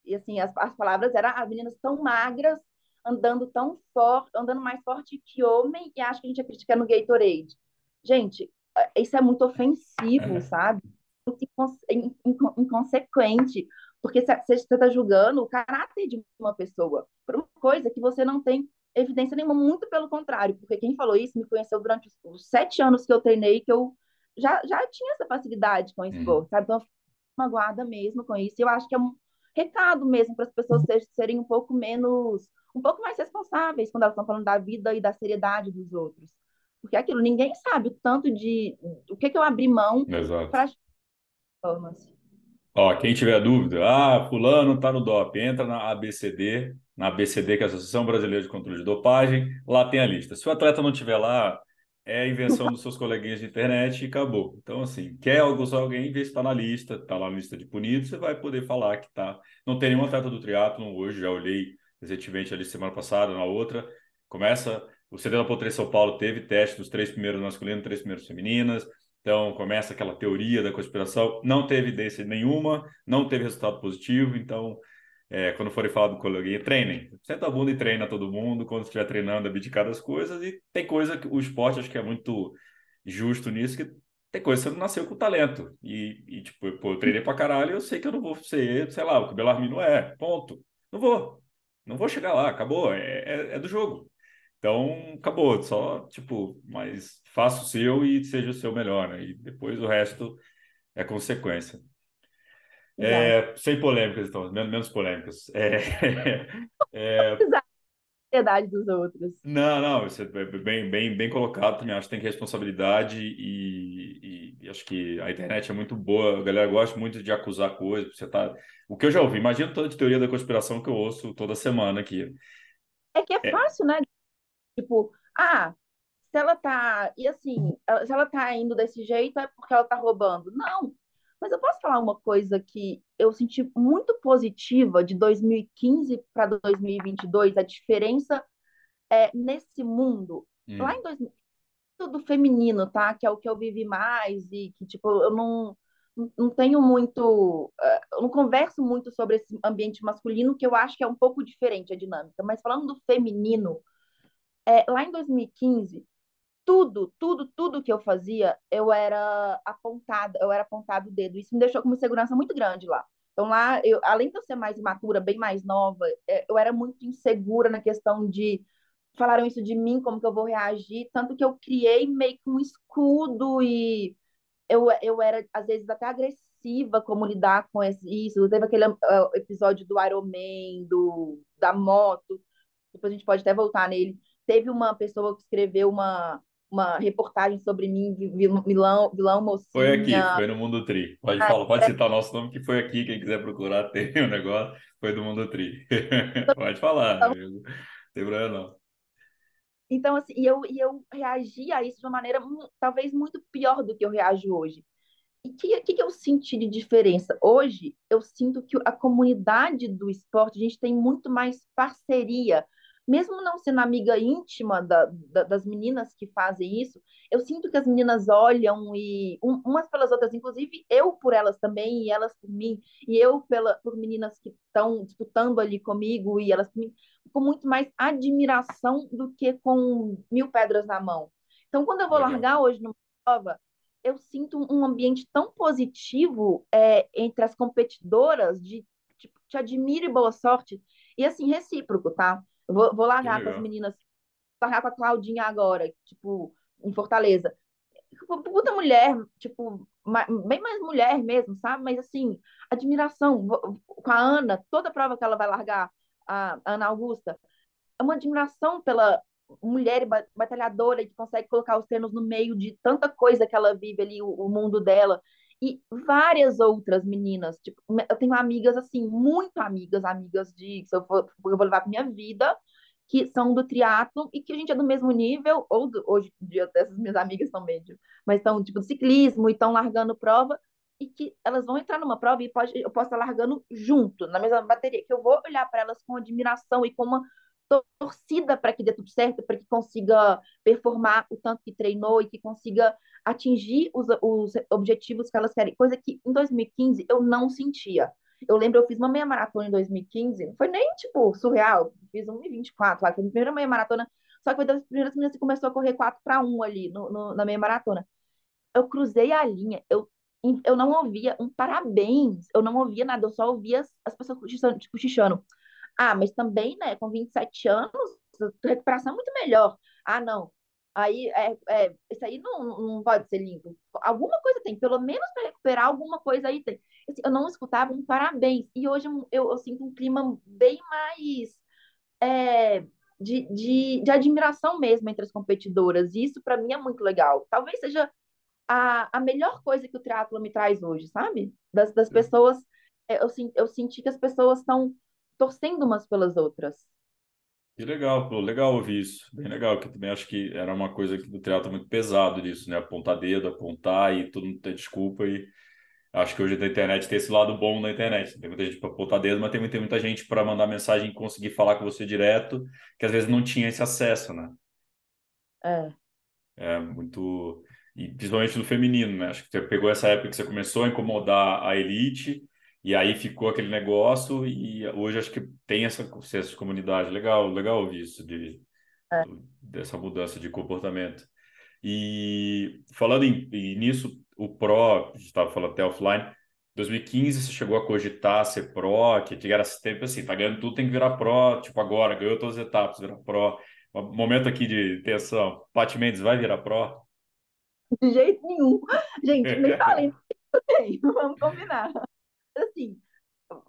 E assim, as, as palavras eram: as meninas tão magras, andando tão forte, andando mais forte que homem, e acho que a gente ia criticar no Gatorade. Gente, é, isso é muito ofensivo, é. sabe? Muito inconsequente. Porque você está julgando o caráter de uma pessoa por uma coisa que você não tem evidência nenhuma, muito pelo contrário, porque quem falou isso me conheceu durante os sete anos que eu treinei, que eu já, já tinha essa facilidade com o uhum. esporte, sabe? Então, eu fiquei magoada mesmo com isso. E eu acho que é um recado mesmo para as pessoas serem um pouco menos, um pouco mais responsáveis quando elas estão falando da vida e da seriedade dos outros. Porque é aquilo, ninguém sabe o tanto de. O que, que eu abri mão para performance. Ó, quem tiver dúvida, ah, fulano está no DOP, entra na ABCD, na ABCD, que é a Associação Brasileira de Controle de Dopagem, lá tem a lista. Se o atleta não tiver lá, é a invenção dos seus coleguinhas de internet e acabou. Então, assim, quer usar alguém, vê se está na lista, está lá na lista de punidos, você vai poder falar que tá. Não tem nenhum atleta do triatlon hoje, já olhei recentemente ali semana passada, na outra. Começa, o CD da Potre São Paulo teve teste dos três primeiros masculinos, três primeiros femininas, então começa aquela teoria da conspiração, não teve evidência nenhuma, não teve resultado positivo, então é, quando forem falar do coleguinha, treinem. Senta a bunda e treina todo mundo, quando estiver treinando, abdicar das coisas, e tem coisa que o esporte acho que é muito justo nisso, que tem coisa que você não nasceu com talento. E, e tipo, pô, eu treinei pra caralho, eu sei que eu não vou ser, sei lá, o que o Belarmino é, ponto. Não vou. Não vou chegar lá, acabou, é, é, é do jogo. Então, acabou, só, tipo, mas faça o seu e seja o seu melhor, né? E depois o resto é consequência. É, sem polêmicas, então, menos, polêmicas. É, [LAUGHS] é, ansiedade dos outros. Não, não, isso é bem, bem, bem colocado também. Acho que tem responsabilidade e, e, e, acho que a internet é muito boa. A galera gosta muito de acusar coisas. Você tá... O que eu já ouvi, imagina toda a teoria da conspiração que eu ouço toda semana aqui. É que é, é. fácil, né? Tipo, ah, se ela tá. E assim, se ela tá indo desse jeito é porque ela tá roubando. Não. Mas eu posso falar uma coisa que eu senti muito positiva de 2015 para 2022, a diferença é, nesse mundo. Hum. Lá em 2000, do feminino, tá? Que é o que eu vivi mais e que, tipo, eu não, não tenho muito. Eh, eu não converso muito sobre esse ambiente masculino, que eu acho que é um pouco diferente a dinâmica. Mas falando do feminino, é, lá em 2015, tudo, tudo, tudo que eu fazia, eu era apontada, eu era apontado o dedo. Isso me deixou com uma segurança muito grande lá. Então lá, eu, além de eu ser mais imatura, bem mais nova, é, eu era muito insegura na questão de falaram isso de mim, como que eu vou reagir, tanto que eu criei meio que um escudo e eu, eu era às vezes até agressiva como lidar com isso. Teve aquele uh, episódio do Iron Man, do da moto, depois a gente pode até voltar nele. Teve uma pessoa que escreveu uma uma reportagem sobre mim, vilão, vilão mocinha. Foi aqui, foi no Mundo Tri. Pode, falar, pode citar o nosso nome, que foi aqui. Quem quiser procurar, [LAUGHS] tem o um negócio. Foi do Mundo Tri. [LAUGHS] pode falar, então, não tem problema não. Então, assim, e eu, e eu reagi a isso de uma maneira talvez muito pior do que eu reajo hoje. E o que, que, que eu senti de diferença? Hoje, eu sinto que a comunidade do esporte, a gente tem muito mais parceria mesmo não sendo amiga íntima da, da, das meninas que fazem isso, eu sinto que as meninas olham e um, umas pelas outras, inclusive eu por elas também e elas por mim, e eu pela, por meninas que estão disputando ali comigo e elas com muito mais admiração do que com mil pedras na mão. Então, quando eu vou largar hoje numa prova, eu sinto um ambiente tão positivo é, entre as competidoras de tipo, te admiro e boa sorte. E assim, recíproco, tá? Vou, vou largar com as meninas, largar com a Claudinha agora, tipo, em Fortaleza. Puta mulher, tipo, bem mais mulher mesmo, sabe? Mas assim, admiração com a Ana, toda prova que ela vai largar, a Ana Augusta, é uma admiração pela mulher batalhadora que consegue colocar os treinos no meio de tanta coisa que ela vive ali, o, o mundo dela e várias outras meninas. Tipo, eu tenho amigas, assim, muito amigas, amigas de que eu eu vou levar para minha vida, que são do triatlo e que a gente é do mesmo nível, ou do, hoje em dia essas minhas amigas são mas são tipo ciclismo e estão largando prova e que elas vão entrar numa prova e pode, eu posso estar largando junto, na mesma bateria, que eu vou olhar para elas com admiração e com uma torcida para que dê tudo certo, para que consiga performar o tanto que treinou e que consiga atingir os, os objetivos que elas querem, coisa que em 2015 eu não sentia. Eu lembro, eu fiz uma meia maratona em 2015, não foi nem, tipo, surreal, fiz 1,24 lá, foi a primeira meia maratona, só que foi das primeiras meninas que começou a correr 4 para 1 ali no, no, na meia maratona. Eu cruzei a linha, eu, eu não ouvia um parabéns, eu não ouvia nada, eu só ouvia as, as pessoas cochichando, tipo. Ah, mas também, né, com 27 anos, a recuperação é muito melhor. Ah, não, Aí, é, é, isso aí não, não pode ser limpo. Alguma coisa tem, pelo menos para recuperar alguma coisa aí tem. Assim, eu não escutava um parabéns. E hoje eu, eu, eu sinto um clima bem mais é, de, de, de admiração mesmo entre as competidoras. E isso para mim é muito legal. Talvez seja a, a melhor coisa que o triatlo me traz hoje, sabe? Das, das pessoas, é, eu, eu senti que as pessoas estão torcendo umas pelas outras. Que legal, pô, legal ouvir isso. Bem legal, que também acho que era uma coisa que do teatro muito pesado disso, né? Apontar dedo, apontar e todo mundo ter desculpa. E acho que hoje na internet tem esse lado bom na internet. Tem muita gente para apontar dedo, mas tem, tem muita gente para mandar mensagem e conseguir falar com você direto, que às vezes não tinha esse acesso, né? É. É muito. E principalmente no feminino, né? Acho que você pegou essa época que você começou a incomodar a elite e aí ficou aquele negócio e hoje acho que tem essa, essa comunidade. Legal, legal ouvir isso de, é. dessa mudança de comportamento. E falando em, e nisso, o Pro, a gente estava falando até offline, 2015 você chegou a cogitar ser Pro, que, que era tempo assim, tá ganhando tudo, tem que virar Pro, tipo agora, ganhou todas as etapas, virar Pro. Um momento aqui de tensão, Paty Mendes vai virar Pro? De jeito nenhum. Gente, [LAUGHS] nem falei eu tenho, vamos combinar. Assim,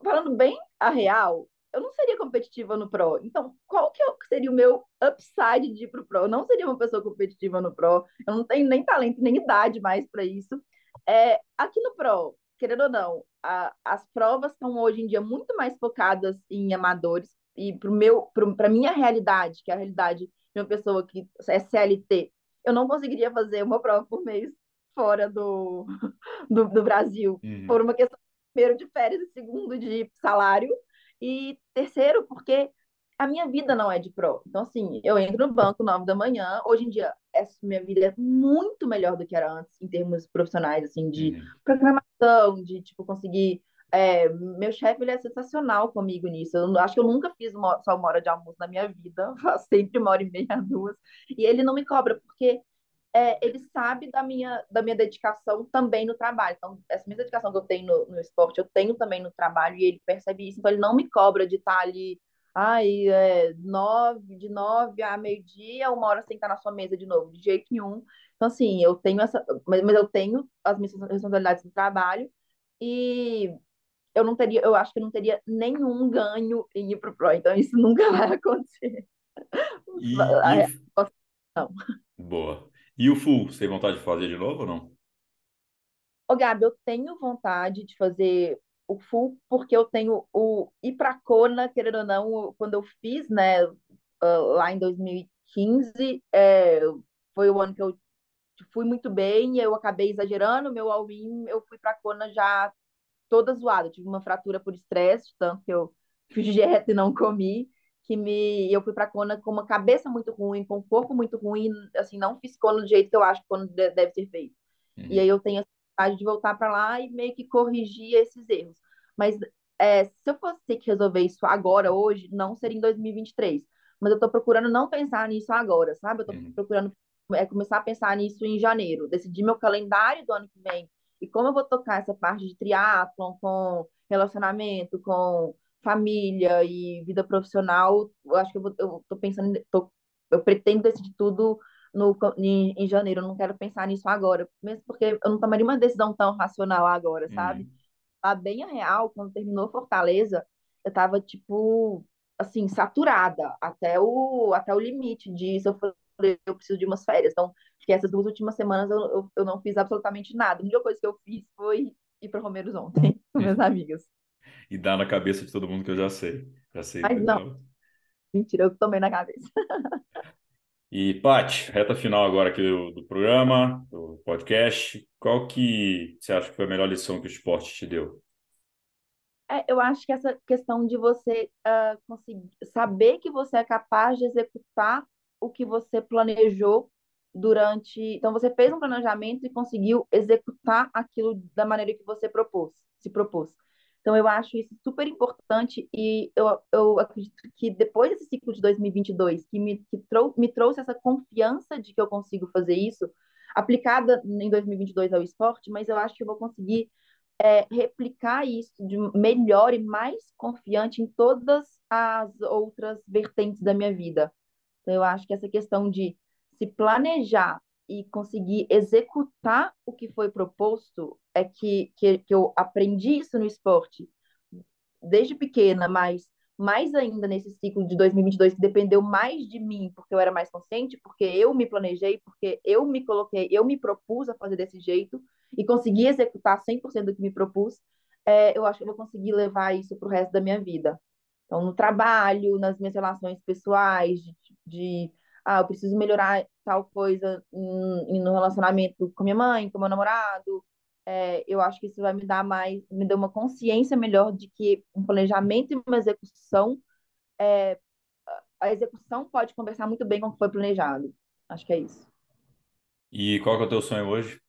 falando bem a real, eu não seria competitiva no Pro. Então, qual que seria o meu upside de ir pro Pro? Eu não seria uma pessoa competitiva no Pro. Eu não tenho nem talento, nem idade mais para isso. É, aqui no Pro, querendo ou não, a, as provas estão hoje em dia muito mais focadas em amadores e para meu para minha realidade, que é a realidade de uma pessoa que é CLT, eu não conseguiria fazer uma prova por mês fora do, [LAUGHS] do, do Brasil, uhum. por uma questão primeiro de férias e segundo de salário e terceiro porque a minha vida não é de pro. Então, assim, eu entro no banco nove da manhã. Hoje em dia, essa minha vida é muito melhor do que era antes, em termos profissionais, assim, de uhum. programação, de, tipo, conseguir... É, meu chefe, ele é sensacional comigo nisso. Eu acho que eu nunca fiz uma, só uma hora de almoço na minha vida. [LAUGHS] Sempre uma hora e meia, duas. E ele não me cobra, porque é, ele sabe da minha, da minha dedicação também no trabalho. Então, essa minha dedicação que eu tenho no, no esporte, eu tenho também no trabalho, e ele percebe isso. Então, ele não me cobra de estar ali Ai, é, nove, de nove a meio-dia, uma hora sem estar na sua mesa de novo, de jeito nenhum. Então, assim, eu tenho essa. Mas, mas eu tenho as minhas responsabilidades no trabalho e eu não teria, eu acho que eu não teria nenhum ganho em ir pro Pro, então isso nunca [LAUGHS] vai acontecer. E, e Não. Boa. E o full, você tem vontade de fazer de novo ou não? Ô, Gabi, eu tenho vontade de fazer o full, porque eu tenho o ir para Kona, querendo ou não, quando eu fiz, né, lá em 2015, é, foi o ano que eu fui muito bem, eu acabei exagerando, meu all-in, eu fui para Kona já toda zoada, tive uma fratura por estresse, tanto que eu fiz dieta [LAUGHS] e não comi, que me eu fui para Kona com uma cabeça muito ruim, com um corpo muito ruim, assim, não fiz Kona do jeito que eu acho que Kona deve ser feito. Uhum. E aí eu tenho de voltar para lá e meio que corrigir esses erros. Mas é, se eu fosse ter que resolver isso agora, hoje, não seria em 2023. Mas eu estou procurando não pensar nisso agora, sabe? Eu estou uhum. procurando é, começar a pensar nisso em janeiro, decidir meu calendário do ano que vem e como eu vou tocar essa parte de triatlon com relacionamento, com família e vida profissional, eu acho que eu, vou, eu tô pensando, tô, eu pretendo decidir tudo no, em, em, janeiro, eu não quero pensar nisso agora, mesmo porque eu não tomaria uma decisão tão racional agora, sabe? Uhum. A bem a real, quando terminou Fortaleza, eu tava, tipo, assim, saturada até o, até o limite disso. Eu falei, eu preciso de umas férias. Então, que essas duas últimas semanas eu, eu, eu, não fiz absolutamente nada. A única coisa que eu fiz foi ir para Romeiros ontem, [LAUGHS] com minhas amigas. E dar na cabeça de todo mundo que eu já sei. Já sei. Mas não. Mentira, eu tomei na cabeça. [LAUGHS] E, Paty, reta final agora aqui do, do, programa, do podcast. Qual que você acha que foi a melhor lição que o esporte te deu? É, eu acho que essa questão de você uh, conseguir saber que você é capaz de executar o que você planejou durante. Então, você fez um planejamento e conseguiu executar aquilo da maneira que você propôs, se propôs. Então, eu acho isso super importante e eu, eu acredito que depois desse ciclo de 2022, que, me, que trou me trouxe essa confiança de que eu consigo fazer isso, aplicada em 2022 ao esporte, mas eu acho que eu vou conseguir é, replicar isso de melhor e mais confiante em todas as outras vertentes da minha vida. Então, eu acho que essa questão de se planejar e conseguir executar o que foi proposto é que, que, que eu aprendi isso no esporte desde pequena, mas mais ainda nesse ciclo de 2022 que dependeu mais de mim, porque eu era mais consciente, porque eu me planejei, porque eu me coloquei, eu me propus a fazer desse jeito e consegui executar 100% do que me propus, é, eu acho que eu vou conseguir levar isso para o resto da minha vida. Então, no trabalho, nas minhas relações pessoais, de, de ah, eu preciso melhorar tal coisa em, no relacionamento com minha mãe, com meu namorado. É, eu acho que isso vai me dar mais, me dar uma consciência melhor de que um planejamento e uma execução, é, a execução pode conversar muito bem com o que foi planejado. Acho que é isso. E qual é o teu sonho hoje?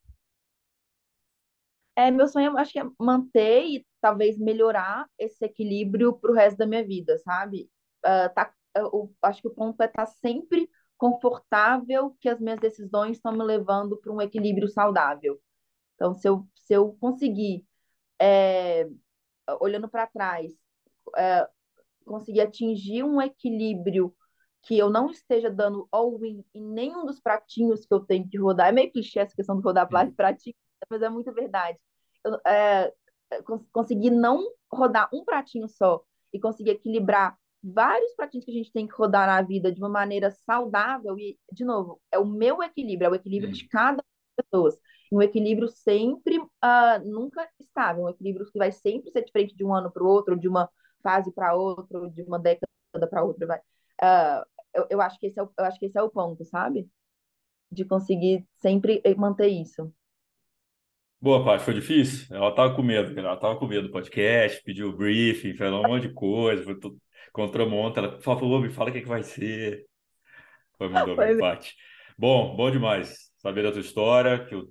É, meu sonho, acho que é manter e talvez melhorar esse equilíbrio para o resto da minha vida, sabe? Uh, tá, eu, acho que o ponto é estar tá sempre confortável que as minhas decisões estão me levando para um equilíbrio saudável. Então, se eu, se eu conseguir, é, olhando para trás, é, conseguir atingir um equilíbrio que eu não esteja dando all-in em nenhum dos pratinhos que eu tenho que rodar, é meio clichê essa questão de rodar pratinho, mas é muito verdade. é, conseguir não rodar um pratinho só e conseguir equilibrar vários pratinhos que a gente tem que rodar na vida de uma maneira saudável e, de novo, é o meu equilíbrio, é o equilíbrio de cada pessoa. Um equilíbrio sempre, uh, nunca estável, um equilíbrio que vai sempre ser diferente de um ano para o outro, de uma fase para outra, de uma década para outra. Vai. Uh, eu, eu, acho que esse é o, eu acho que esse é o ponto, sabe? De conseguir sempre manter isso. Boa, Paty, foi difícil? Ela tava com medo, ela tava com medo do podcast, pediu briefing, falou um monte de coisa, foi tudo, encontrou monta, ela falou, me fala o que, é que vai ser. Foi, [LAUGHS] mandou bem, Paty. Bom, bom demais saber da tua história, que eu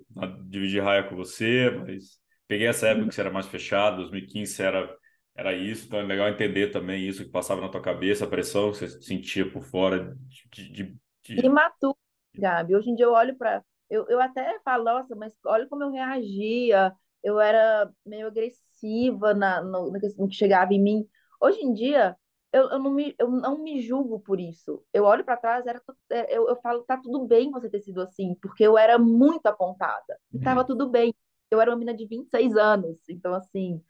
dividi raia com você, mas peguei essa época que você era mais fechado, 2015 era, era isso, então é legal entender também isso que passava na tua cabeça, a pressão que você sentia por fora de... de, de... Imaturo, Gabi. Hoje em dia eu olho para eu, eu até falo, nossa, mas olha como eu reagia, eu era meio agressiva na, no, no que chegava em mim. Hoje em dia, eu, eu, não, me, eu não me julgo por isso. Eu olho para trás, era, é, eu, eu falo, tá tudo bem você ter sido assim, porque eu era muito apontada. E uhum. tava tudo bem. Eu era uma menina de 26 anos, então, assim,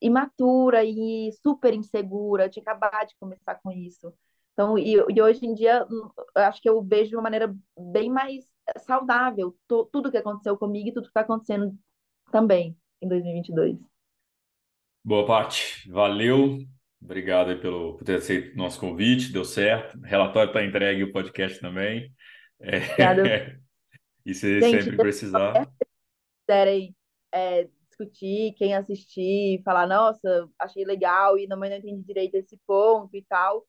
imatura e super insegura, tinha acabado de começar com isso. Então, e, e hoje em dia, eu acho que eu vejo de uma maneira bem mais saudável tudo que aconteceu comigo e tudo que está acontecendo também em 2022. Boa, Paty. Valeu. Obrigado aí pelo, por ter aceito nosso convite. Deu certo. O relatório está entregue o podcast também. É... [LAUGHS] e se Gente, sempre precisar. Se quiserem é, discutir, quem assistir, falar, nossa, achei legal e não, não entendi direito esse ponto e tal,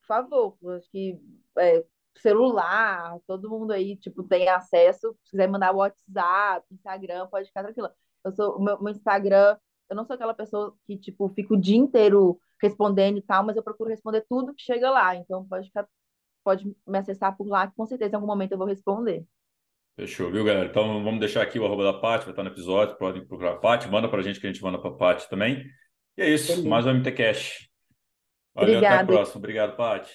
por favor, acho que é, celular, todo mundo aí, tipo, tem acesso. Se quiser mandar WhatsApp, Instagram, pode ficar tranquila. Eu sou, o meu, meu Instagram, eu não sou aquela pessoa que, tipo, fica o dia inteiro respondendo e tal, mas eu procuro responder tudo que chega lá. Então, pode ficar, pode me acessar por lá, que com certeza em algum momento eu vou responder. Fechou, viu, galera? Então, vamos deixar aqui o arroba da Paty, vai estar no episódio, podem procurar a Paty, manda pra gente que a gente manda pra Paty também. E é isso, Beleza. mais um MT Cash. Valeu, Obrigada. até a próxima. Obrigado, Paty.